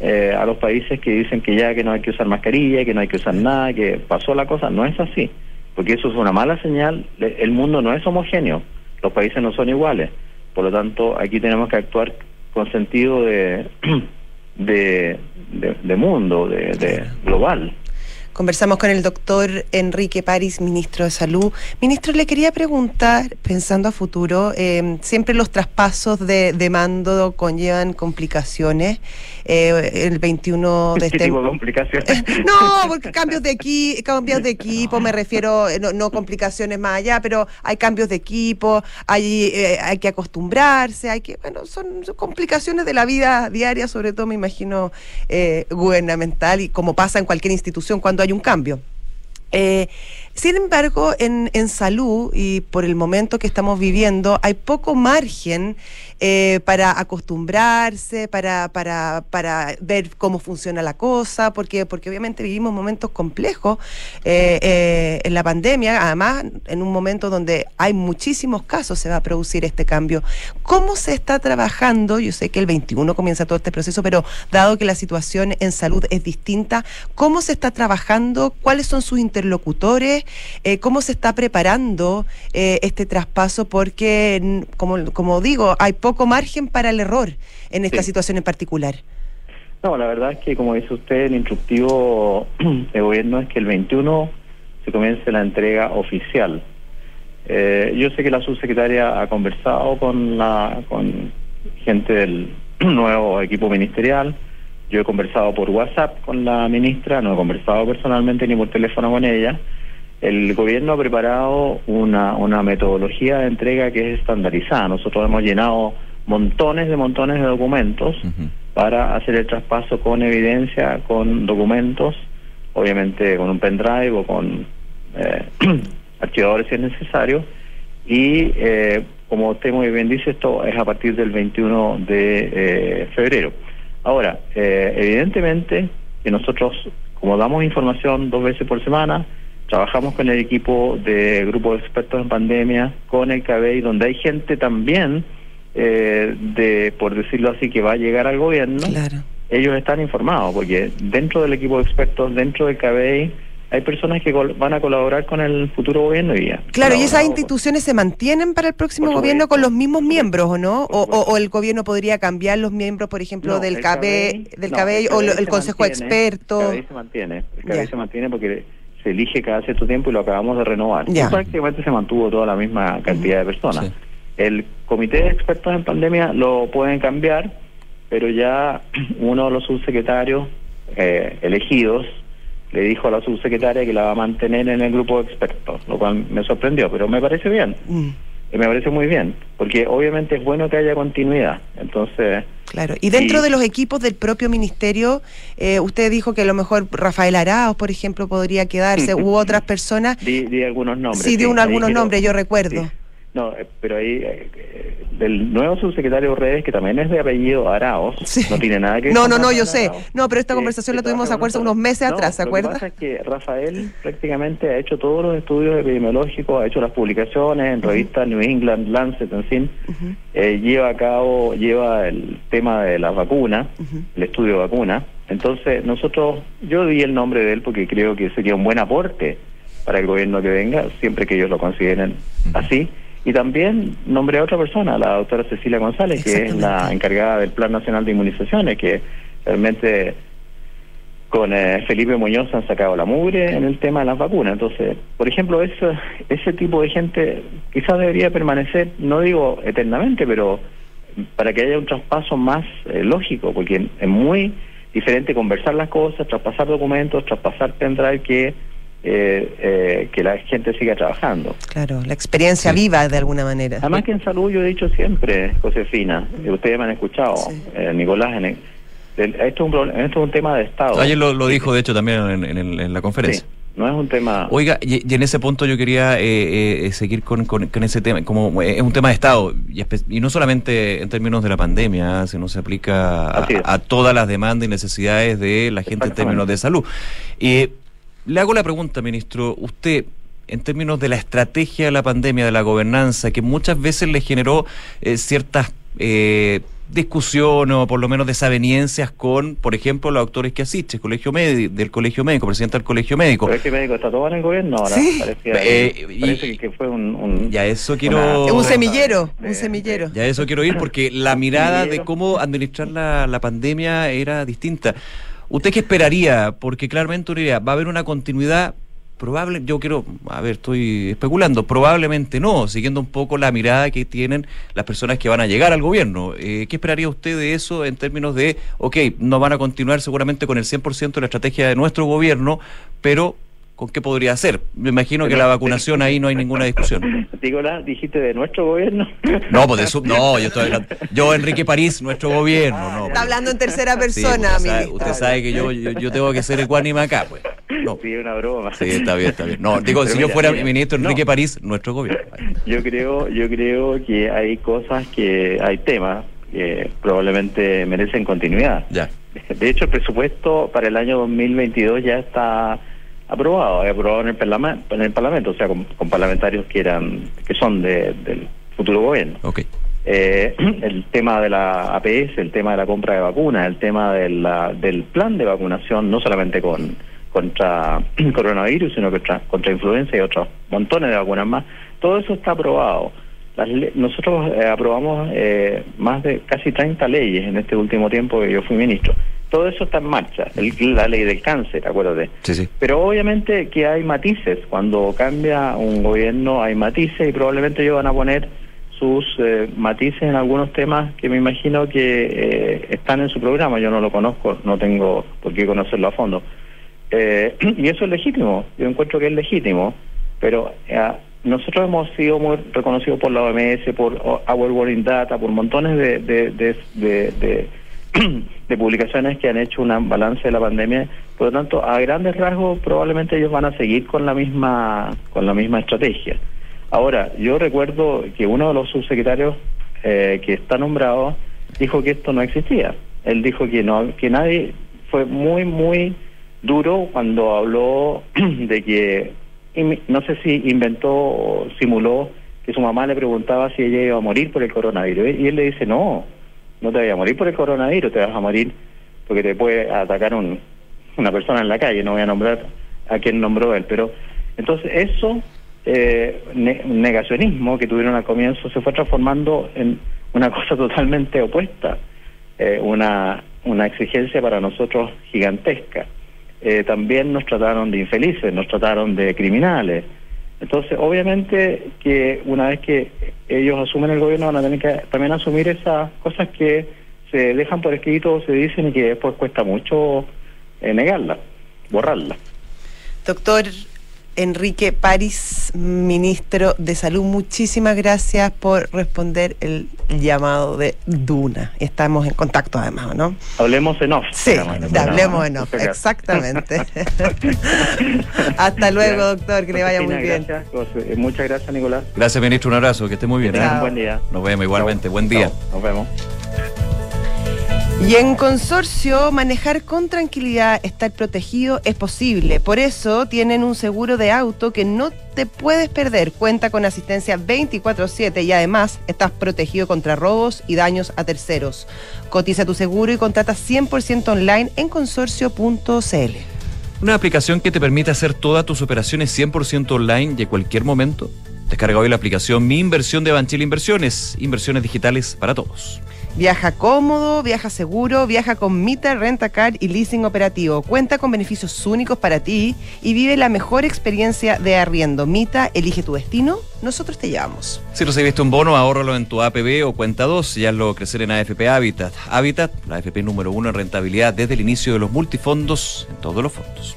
eh, a los países que dicen que ya que no hay que usar mascarilla, que no hay que usar nada, que pasó la cosa. No es así, porque eso es una mala señal. El mundo no es homogéneo, los países no son iguales. Por lo tanto, aquí tenemos que actuar con sentido de, de, de, mundo, de, de global. Conversamos con el doctor Enrique París, ministro de Salud. Ministro, le quería preguntar, pensando a futuro, eh, siempre los traspasos de, de, mando conllevan complicaciones. Eh, el 21 de este... tipo de complicaciones? no, porque cambios de, equi cambios de equipo, me refiero, no, no, complicaciones más allá, pero hay cambios de equipo, hay, eh, hay que acostumbrarse, hay que, bueno, son, son, complicaciones de la vida diaria, sobre todo me imagino eh, gubernamental y como pasa en cualquier institución cuando hay un cambio. Eh, sin embargo, en, en, salud y por el momento que estamos viviendo, hay poco margen eh, para acostumbrarse, para, para, para ver cómo funciona la cosa, porque, porque obviamente vivimos momentos complejos eh, eh, en la pandemia, además en un momento donde hay muchísimos casos se va a producir este cambio. ¿Cómo se está trabajando? Yo sé que el 21 comienza todo este proceso, pero dado que la situación en salud es distinta, ¿cómo se está trabajando? ¿Cuáles son sus interlocutores? Cómo se está preparando este traspaso, porque, como, como digo, hay poco margen para el error en esta situación en particular. No, la verdad es que, como dice usted, el instructivo de gobierno es que el 21 se comience la entrega oficial. Eh, yo sé que la subsecretaria ha conversado con la con gente del nuevo equipo ministerial. Yo he conversado por WhatsApp con la ministra, no he conversado personalmente ni por teléfono con ella. El gobierno ha preparado una, una metodología de entrega que es estandarizada. Nosotros hemos llenado montones de montones de documentos para hacer el traspaso con evidencia, con documentos, obviamente con un pendrive o con eh, archivadores si es necesario. Y eh, como usted muy bien dice, esto es a partir del 21 de eh, febrero. Ahora, evidentemente que nosotros, como damos información dos veces por semana, Trabajamos con el equipo de grupo de expertos en pandemia, con el CABEI, donde hay gente también, eh, de por decirlo así, que va a llegar al gobierno. Ellos están informados, porque dentro del equipo de expertos, dentro del CABEI, hay personas que van a colaborar con el futuro gobierno y Claro, ¿y esas instituciones se mantienen para el próximo gobierno con los mismos miembros o no? O, el gobierno podría cambiar los miembros, por ejemplo, del CABEI, del CABEI, o el, Consejo de Expertos? El CABEI se mantiene, el CABEI se mantiene porque se elige cada cierto tiempo y lo acabamos de renovar. prácticamente se mantuvo toda la misma cantidad de personas. El comité de expertos en pandemia lo pueden cambiar, pero ya uno de los subsecretarios eh, elegidos le dijo a la subsecretaria que la va a mantener en el grupo de expertos, lo cual me sorprendió, pero me parece bien. Mm me parece muy bien, porque obviamente es bueno que haya continuidad. Entonces. Claro, y dentro de los equipos del propio ministerio, eh, usted dijo que a lo mejor Rafael Araos, por ejemplo, podría quedarse, u otras personas. Di, algunos nombres. Sí, di algunos nombres, yo recuerdo. No, eh, pero ahí eh, eh, del nuevo subsecretario de redes, que también es de apellido Araos, Sí. no tiene nada que ver No, no, no, yo sé. No, pero esta conversación la tuvimos, trabaja con ¿se acuerda? Unos meses No, atrás, ¿se lo que acuerda? pasa es que Rafael prácticamente ha hecho todos los estudios epidemiológicos, ha hecho las publicaciones en revistas New England, Lancet, en fin, eh, lleva a cabo, lleva el tema de las vacunas, el estudio de vacuna. Entonces, nosotros, yo di el nombre de él porque creo que sería un buen aporte para el gobierno que venga, siempre que ellos lo consideren así. Y también nombré a otra persona, la doctora Cecilia González, que es la encargada del Plan Nacional de Inmunizaciones, que realmente con eh, Felipe Muñoz han sacado la mugre en el tema de las vacunas. Entonces, por ejemplo, eso, ese tipo de gente quizás debería permanecer, no digo eternamente, pero para que haya un traspaso más eh, lógico, porque es muy diferente conversar las cosas, traspasar documentos, traspasar pendrive que eh, eh, que la gente siga trabajando. Claro, la experiencia Sí. viva de alguna manera. Además que en salud yo he dicho siempre, Josefina, y ustedes me han escuchado, Sí. eh, Nicolás, en el- el- esto, es un, problema- esto es un tema de Estado. Ayer lo, lo dijo, de hecho, también en, en el- en la Sí, conferencia. no es un tema... Oiga, y, y en ese punto yo quería eh, eh, seguir con, con- con ese tema, como eh, es un tema de Estado, y, y no solamente en términos de la pandemia, sino se aplica a, todas las demandas y necesidades de la gente en términos de salud. Eh, le hago la pregunta, ministro, usted, en términos de la estrategia de la pandemia, de la gobernanza, que muchas veces le generó eh, ciertas... eh, discusiones o por lo menos desavenencias con, por ejemplo, los doctores que asiste, colegio médico, del colegio médico, presidente del colegio médico. El colegio médico está todo en el gobierno ahora. Sí. Parecía, Eh, y- parece que- que fue un... un- Ya eso quiero... una- un semillero, de- un semillero. Ya eso quiero ir porque la mirada de cómo administrar la, la pandemia era distinta. ¿Usted qué esperaría? Porque claramente uno diría, va a haber una continuidad probable, yo quiero, a ver, estoy especulando, probablemente no, siguiendo un poco la mirada que tienen las personas que van a llegar al gobierno. Eh, ¿Qué esperaría usted de eso en términos de, ok, no van a continuar seguramente con el 100% de la estrategia de nuestro gobierno, pero ¿con qué podría hacer? Me imagino que la vacunación ahí no hay ninguna discusión. Nicolás, dijiste de nuestro gobierno. No, pues de su- no, yo estoy hablando- yo Enrique París, nuestro gobierno, no. Está pues. hablando en tercera Sí, persona, usted, sabe, ministro. usted sabe que yo, yo, yo tengo que ser ecuánime acá, pues. No. Sí, una broma. Sí, está bien, está bien. No, digo, Pero si yo fuera mira, ministro Enrique no. París, nuestro gobierno. Yo creo, yo creo que hay cosas que hay temas que probablemente merecen continuidad. Ya. De hecho, el presupuesto para el año 2022 ya está aprobado, aprobado en el, parlama- en el Parlamento, o sea, con, con parlamentarios que eran que son de- del futuro gobierno. Eh, el tema de la APS, el tema de la compra de vacunas, el tema de la- del plan de vacunación, no solamente con contra coronavirus, sino contra, contra influenza y otros montones de vacunas más, todo eso está aprobado. Las le- nosotros eh, aprobamos eh, más de casi 30 leyes en este último tiempo que yo fui ministro. Todo eso está en marcha. El- la ley del cáncer, acuérdate. Sí, sí. Pero obviamente que hay matices. Cuando cambia un gobierno hay matices y probablemente ellos van a poner sus eh, matices en algunos temas que me imagino que eh, están en su programa. Yo no lo conozco, no tengo por qué conocerlo a fondo. Eh, y eso es legítimo. Yo encuentro que es legítimo. Pero eh, nosotros hemos sido muy reconocidos por la OMS, por Our Warning Data, por montones de, de, de, de- de- publicaciones que han hecho un balance de la pandemia. Por lo tanto, a grandes rasgos, probablemente ellos van a seguir con la misma con la misma estrategia. Ahora, yo recuerdo que uno de los subsecretarios eh, que está nombrado dijo que esto no existía. Él dijo que no, que nadie fue muy muy duro cuando habló de que no sé si inventó o simuló que su mamá le preguntaba si ella iba a morir por el coronavirus y él le dice no, no te vas a morir por el coronavirus, te vas a morir porque te puede atacar un, una persona en la calle, no voy a nombrar a quien nombró él, pero entonces eso, eh, negacionismo que tuvieron al comienzo se fue transformando en una cosa totalmente opuesta, eh, una, una exigencia para nosotros gigantesca. Eh, también nos trataron de infelices, nos trataron de criminales. Entonces, obviamente que una vez que ellos asumen el gobierno van a tener que también asumir esas cosas que se dejan por escrito, se dicen y que después cuesta mucho eh, negarlas, borrarlas. Doctor Enrique París, ministro de Salud, muchísimas gracias por responder el llamado de Duna. Estamos en contacto además, ¿no? Hablemos en off. Sí, hablemos en off, exactamente. Hasta luego, doctor, que le vaya muy bien. Eh, muchas gracias, Nicolás. Gracias, ministro, un abrazo, que esté muy bien. Un buen día. Nos vemos igualmente, buen día. Nos vemos. Y en consorcio, manejar con tranquilidad, estar protegido es posible. Por eso tienen un seguro de auto que no te puedes perder. Cuenta con asistencia 24/7 y además estás protegido contra robos y daños a terceros. Cotiza tu seguro y contrata 100% online en consorcio.cl. Una aplicación que te permite hacer todas tus operaciones 100% online y en cualquier momento. Descarga hoy la aplicación Mi Inversión de Banchile Inversiones. Inversiones digitales para todos. Viaja cómodo, viaja seguro, viaja con Mita, Rentacar y Leasing Operativo. Cuenta con beneficios únicos para ti y vive la mejor experiencia de arriendo. Mita, elige tu destino, nosotros te llevamos. Si recibiste un bono, ahórralo en tu APB o cuenta 2 y hazlo crecer en AFP Habitat. Habitat, la AFP número uno en rentabilidad desde el inicio de los multifondos en todos los fondos.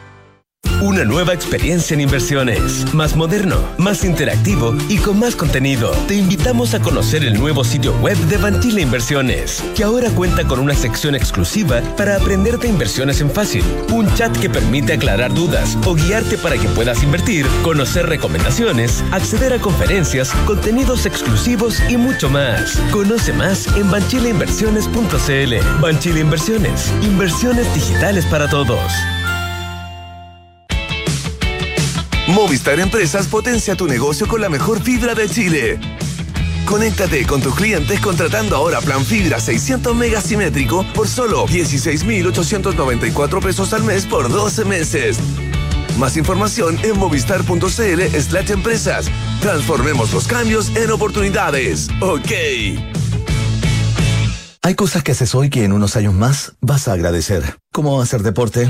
Una nueva experiencia en inversiones, más moderno, más interactivo y con más contenido. Te invitamos a conocer el nuevo sitio web de Banchile Inversiones, que ahora cuenta con una sección exclusiva para aprender de inversiones en fácil, un chat que permite aclarar dudas o guiarte para que puedas invertir, conocer recomendaciones, acceder a conferencias, contenidos exclusivos y mucho más. Conoce más en banchileinversiones.cl. Banchile Inversiones, inversiones digitales para todos. Movistar Empresas potencia tu negocio con la mejor fibra de Chile. Conéctate con tus clientes contratando ahora plan fibra 600 megas simétrico por solo 16,894 pesos al mes por 12 meses. Más información en movistar.cl slash empresas. Transformemos los cambios en oportunidades. Ok. Hay cosas que haces hoy que en unos años más vas a agradecer. Como hacer deporte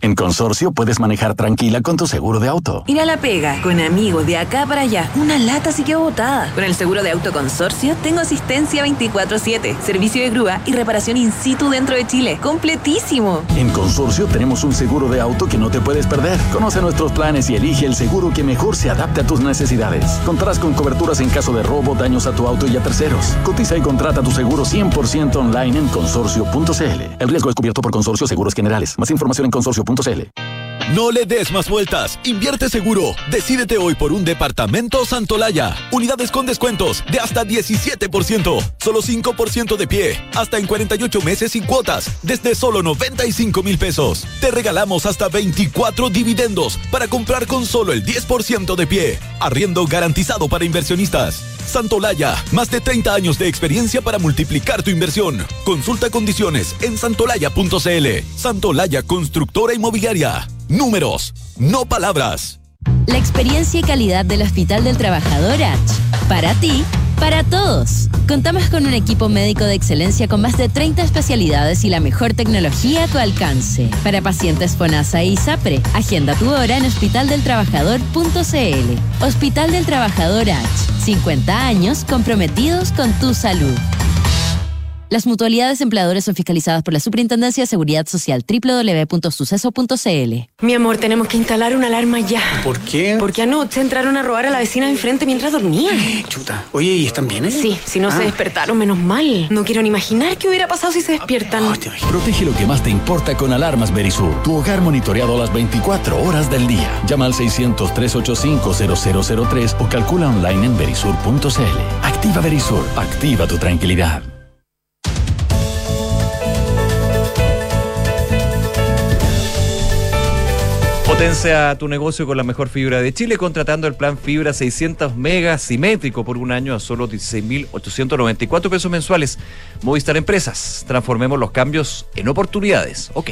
En Consorcio puedes manejar tranquila con tu seguro de auto. Ir a la pega, con amigos de acá para allá. Una lata sí que botada. Con el seguro de auto Consorcio tengo asistencia 24-7, servicio de grúa y reparación in situ dentro de Chile. ¡Completísimo! En Consorcio tenemos un seguro de auto que no te puedes perder. Conoce nuestros planes y elige el seguro que mejor se adapte a tus necesidades. Contarás con coberturas en caso de robo, daños a tu auto y a terceros. Cotiza y contrata tu seguro 100% online en consorcio.cl. El riesgo es cubierto por Consorcio Seguros Generales. Más información en consorcio punto cl no le des más vueltas. Invierte seguro. Decídete hoy por un departamento Santolaya. Unidades con descuentos de hasta 17%. Solo 5% de pie. Hasta en 48 meses sin cuotas. Desde solo 95 mil pesos. Te regalamos hasta 24 dividendos para comprar con solo el 10% de pie. Arriendo garantizado para inversionistas. Santolaya, más de 30 años de experiencia para multiplicar tu inversión. Consulta condiciones en santolaya.cl. Santolaya Constructora Inmobiliaria. Números, no palabras. La experiencia y calidad del Hospital del Trabajador H. Para ti Para todos. Contamos con un equipo médico de excelencia con más de 30 especialidades y la mejor tecnología a tu alcance. Para pacientes FONASA y ISAPRE, agenda tu hora en hospitaldeltrabajador.cl. Hospital del Trabajador H. 50 años comprometidos con tu salud. Las mutualidades empleadores son fiscalizadas por la Superintendencia de Seguridad Social www.suceso.cl. Mi amor, tenemos que instalar una alarma ya. ¿Por qué? Porque anoche entraron a robar a la vecina de enfrente mientras dormía. Chuta. Oye, ¿y están bien? eh? Sí, si no Ah. se despertaron, menos mal. No quiero ni imaginar qué hubiera pasado si se despiertan. Protege lo que más te importa con Alarmas Verisur. Tu hogar monitoreado las 24 horas del día. Llama al 600-385-0003 o calcula online en verisur.cl. Activa Verisur. Activa tu tranquilidad. Potencia tu negocio con la mejor fibra de Chile contratando el plan Fibra 600 megas simétrico por un año a solo 16.894 pesos mensuales. Movistar Empresas. Transformemos los cambios en oportunidades. Ok.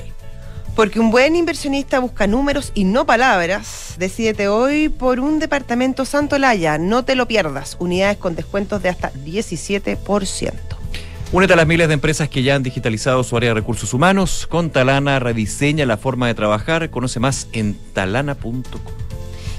Porque un buen inversionista busca números y no palabras. Decídete hoy por un departamento Santolaya. No te lo pierdas. Unidades con descuentos de hasta 17%. Únete a las miles de empresas que ya han digitalizado su área de recursos humanos. Con Talana rediseña la forma de trabajar. Conoce más en talana.com.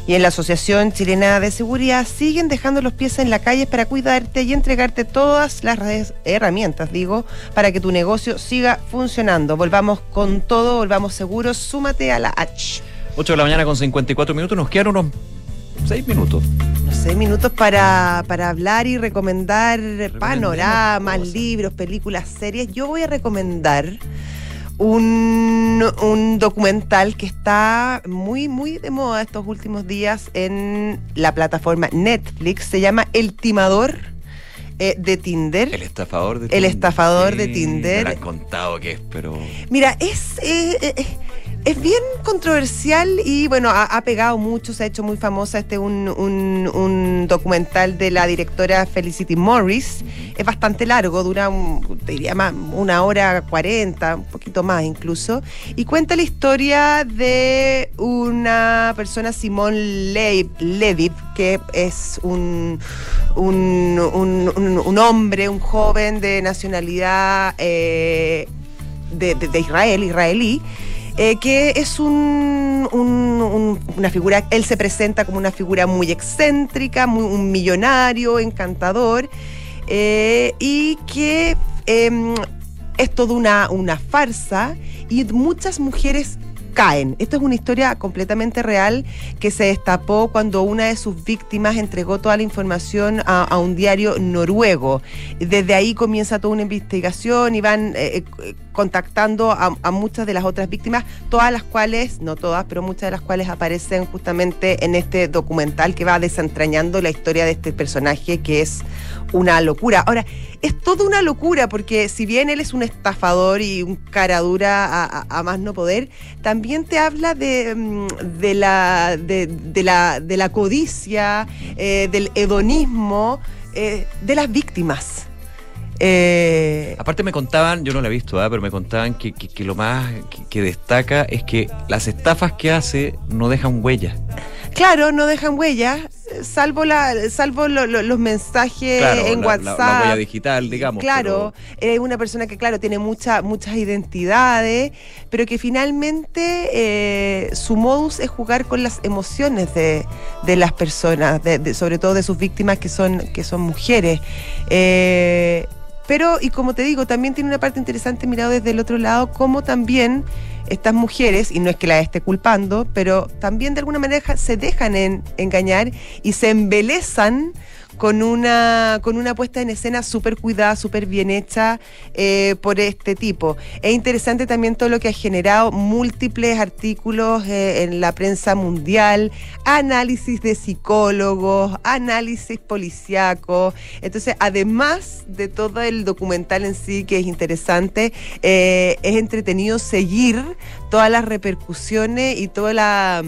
Y en la Asociación Chilena de Seguridad siguen dejando los pies en la calle para cuidarte y entregarte todas las herramientas, digo, para que tu negocio siga funcionando. Volvamos con todo, volvamos seguros. Súmate a la H. 8 de la mañana con 54 minutos. Nos quedan unos 6 minutos. Sé, minutos para, para hablar y recomendar panoramas, libros, películas, series. Yo voy a recomendar un, un documental que está muy, muy de moda estos últimos días en la plataforma Netflix. Se llama El Timador eh, de Tinder. El estafador de El Tinder. estafador de Tinder. Me lo han contado que es, pero. Mira, es, eh, eh, eh, es bien controversial y bueno, ha, pegado mucho, se ha hecho muy famosa este un, un- documental de la directora Felicity Morris. Es bastante largo, dura diría más, una hora cuarenta, un poquito más incluso. Y cuenta la historia de una persona, Simón Le que es un, un, hombre, un joven de nacionalidad eh, de- de Israel, israelí, eh, que es un, un- un- una figura, él se presenta como una figura muy excéntrica, muy, un millonario, encantador, eh, y que em, es toda una, una farsa y muchas mujeres caen. Esto es una historia completamente real que se destapó cuando una de sus víctimas entregó toda la información a, un diario noruego. Desde ahí comienza toda una investigación y van eh, contactando a, a muchas de las otras víctimas, todas las cuales, no todas, pero muchas de las cuales aparecen justamente en este documental que va desentrañando la historia de este personaje que es una locura. Ahora, es toda una locura porque si bien él es un estafador y un cara dura a, a- más no poder, también te habla de, mm, de, la, de, de la, de la codicia, eh, del hedonismo, eh, de las víctimas. Eh, Aparte me contaban, yo no la he visto, ¿ah? pero me contaban que, que- que lo más que, que destaca es que las estafas que hace no dejan huella. Claro, no dejan huellas, eh, salvo la, salvo lo- lo- los mensajes Claro, en la- WhatsApp. La, huella digital, digamos. Claro, es una persona que, claro, tiene mucha, muchas identidades, pero que finalmente eh, su modus es jugar con las emociones de, de las personas, de- de- sobre todo de sus víctimas que son, que son mujeres. Eh, pero, y como te digo, también tiene una parte interesante mirado desde el otro lado, como también estas mujeres, y no es que las esté culpando, pero también de alguna manera se dejan en- engañar y se embelezan con una, con una puesta en escena súper cuidada, súper bien hecha eh, por este tipo. Es interesante también todo lo que ha generado múltiples artículos eh, en la prensa mundial, análisis de psicólogos, análisis policíacos. Entonces, además de todo el documental en sí, que es interesante, eh, es entretenido seguir todas las repercusiones y toda la...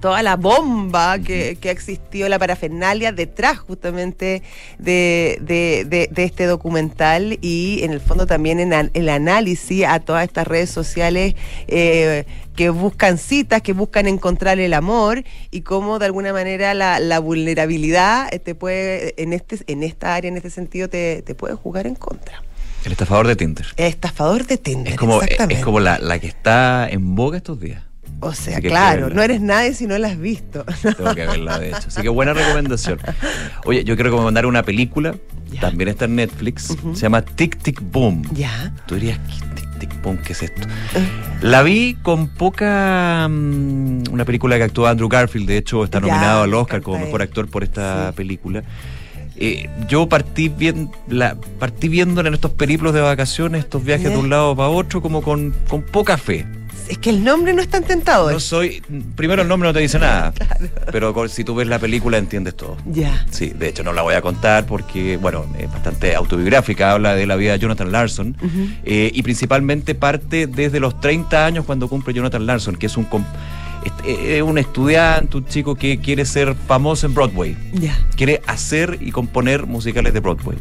toda la bomba que, que ha existido, la parafernalia detrás justamente de, de- de- de este documental y en el fondo también en el análisis a todas estas redes sociales eh, que buscan citas, que buscan encontrar el amor y cómo de alguna manera la, la vulnerabilidad eh, te puede, en, este, en esta área, en este sentido, te, te puede jugar en contra. El estafador de Tinder. Estafador de Tinder, Es como, exactamente. es como la, la que está en boga estos días. O sea, claro, no eres nadie si no la has visto. Tengo que verla, de hecho. Así que buena recomendación. Oye, yo quiero recomendar una película, también está en Netflix, se llama Tic Tic Boom. Ya. Tú dirías, ¿qué Tic Tic Boom? ¿Qué es esto? La vi con poca... mm, una película que actúa Andrew Garfield, de hecho está Ya, nominado al Oscar como mejor actor por esta película. Eh, yo partí, bien, la, partí viéndola en estos periplos de vacaciones, estos viajes de un lado para otro, como con, con poca fe. Es que el nombre no es tan tentador. No soy. Primero el nombre no te dice nada. Pero con- si tú ves la película entiendes todo. Ya. Sí, de hecho no la voy a contar porque, bueno, es bastante autobiográfica, habla de la vida de Jonathan Larson eh, y principalmente parte desde los 30 años cuando cumple Jonathan Larson, que es un, es- es un estudiante, un chico que quiere ser famoso en Broadway, Ya. quiere hacer y componer musicales de Broadway,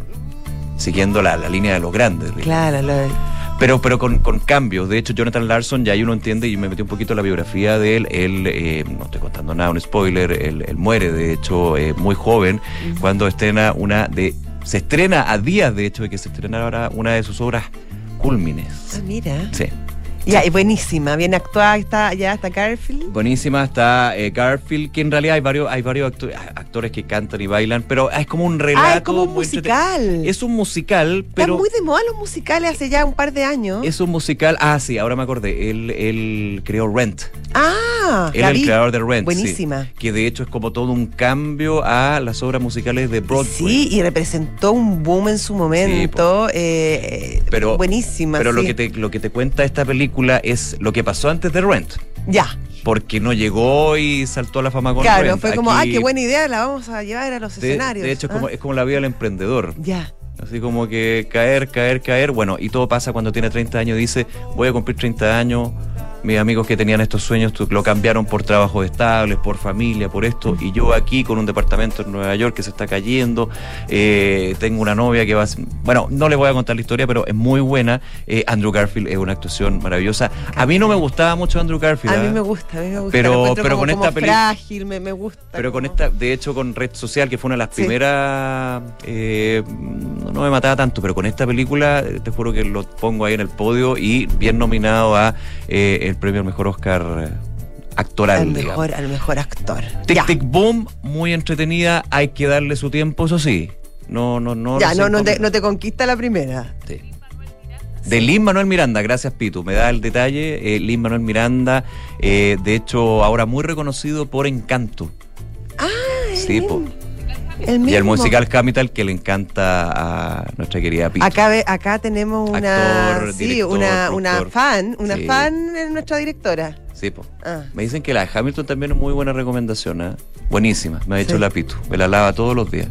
siguiendo la, la línea de los grandes. Claro, lo- Pero, pero con, con cambios. De hecho, Jonathan Larson, ya ahí uno entiende, y me metí un poquito en la biografía de él. Él, eh, no estoy contando nada, un spoiler, él, él muere, de hecho, eh, muy joven, cuando estrena una de. Se estrena a días, de hecho, de que se estrenara una de sus obras cúlmines. Ah, mira. Sí. Ya, y buenísima, bien actuada, está, ya está Garfield. Buenísima está eh, Garfield, que en realidad hay varios, hay varios acto- actores que cantan y bailan, pero es como un relato. Ah, es como un musical. Es un musical, pero. Están muy de moda los musicales hace ya un par de años. Es un musical. Ah, sí, ahora me acordé. Él, él creó Rent. Ah, Él es el creador de Rent. sí, Buenísima. que de hecho es como todo un cambio a las obras musicales de Broadway. Sí, y representó un boom en su momento. eh, pero, buenísima. Pero lo, sí. que te, lo que te cuenta esta película es lo que pasó antes de Rent. Ya. Porque no llegó y saltó a la fama con Claro, Rent. fue como, Aquí, ah, qué buena idea, la vamos a llevar a los de, escenarios. de hecho, es Ah, como, es como la vida del emprendedor. Ya. Así como que caer, caer, caer. Bueno, y todo pasa cuando tiene 30 años. Dice, voy a cumplir 30 años. Mis amigos que tenían estos sueños lo cambiaron por trabajos estables, por familia, por esto. Y yo aquí con un departamento en Nueva York que se está cayendo. eh, tengo una novia que va a... Bueno, no les voy a contar la historia, pero es muy buena. Eh, Andrew Garfield es una actuación maravillosa. A mí no me gustaba mucho Andrew Garfield. A mí ¿ah? me gusta, a mí me gusta. Pero- pero como- con esta frágil, me, me gusta. Pero con esta, de hecho, con Red Social, que fue una de las Sí. primeras, eh, no, me mataba tanto, pero con esta película, te juro que lo pongo ahí en el podio y bien nominado a eh, el premio al mejor Oscar eh, actoral. al digamos. mejor, al mejor actor. Tic Ya. Tic Boom, muy entretenida, hay que darle su tiempo, eso sí. No, no, no. ya, no, no, te, no te conquista la primera. Sí. De Lin Manuel Miranda, gracias Pitu, me da el detalle. Eh, Lin Manuel Miranda, eh, de hecho, ahora muy reconocido por Encanto. Ah, Sí, po. El. Y el musical Capital que le encanta a nuestra querida Pitu. Acá, acá tenemos una, Actor, sí, director, una, una fan, una Sí. fan en nuestra directora. Sí, po. Ah. Me dicen que la de Hamilton también es muy buena recomendación. ¿eh? Buenísima, me ha dicho Sí. la Pitu. Me la lava todos los días.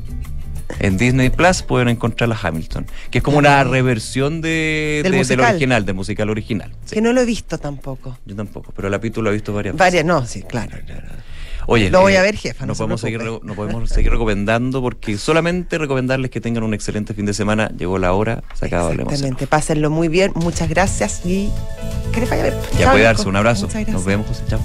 En Disney Plus pueden encontrar la Hamilton, que es como una reversión de, Del de- del musical. original, del musical original. Sí, Que no lo he visto tampoco. yo tampoco, pero la Pitu lo ha visto varias veces. Varias, no, sí, claro. Oye, Lo voy eh, a ver, jefa, no podemos seguir, no podemos seguir recomendando porque solamente recomendarles que tengan un excelente fin de semana. Llegó la hora, se acaba. Exactamente, pásenlo muy bien, muchas gracias y que les vaya bien. Ya Chao, puede darse Nico. un abrazo. Nos vemos, José. Chao.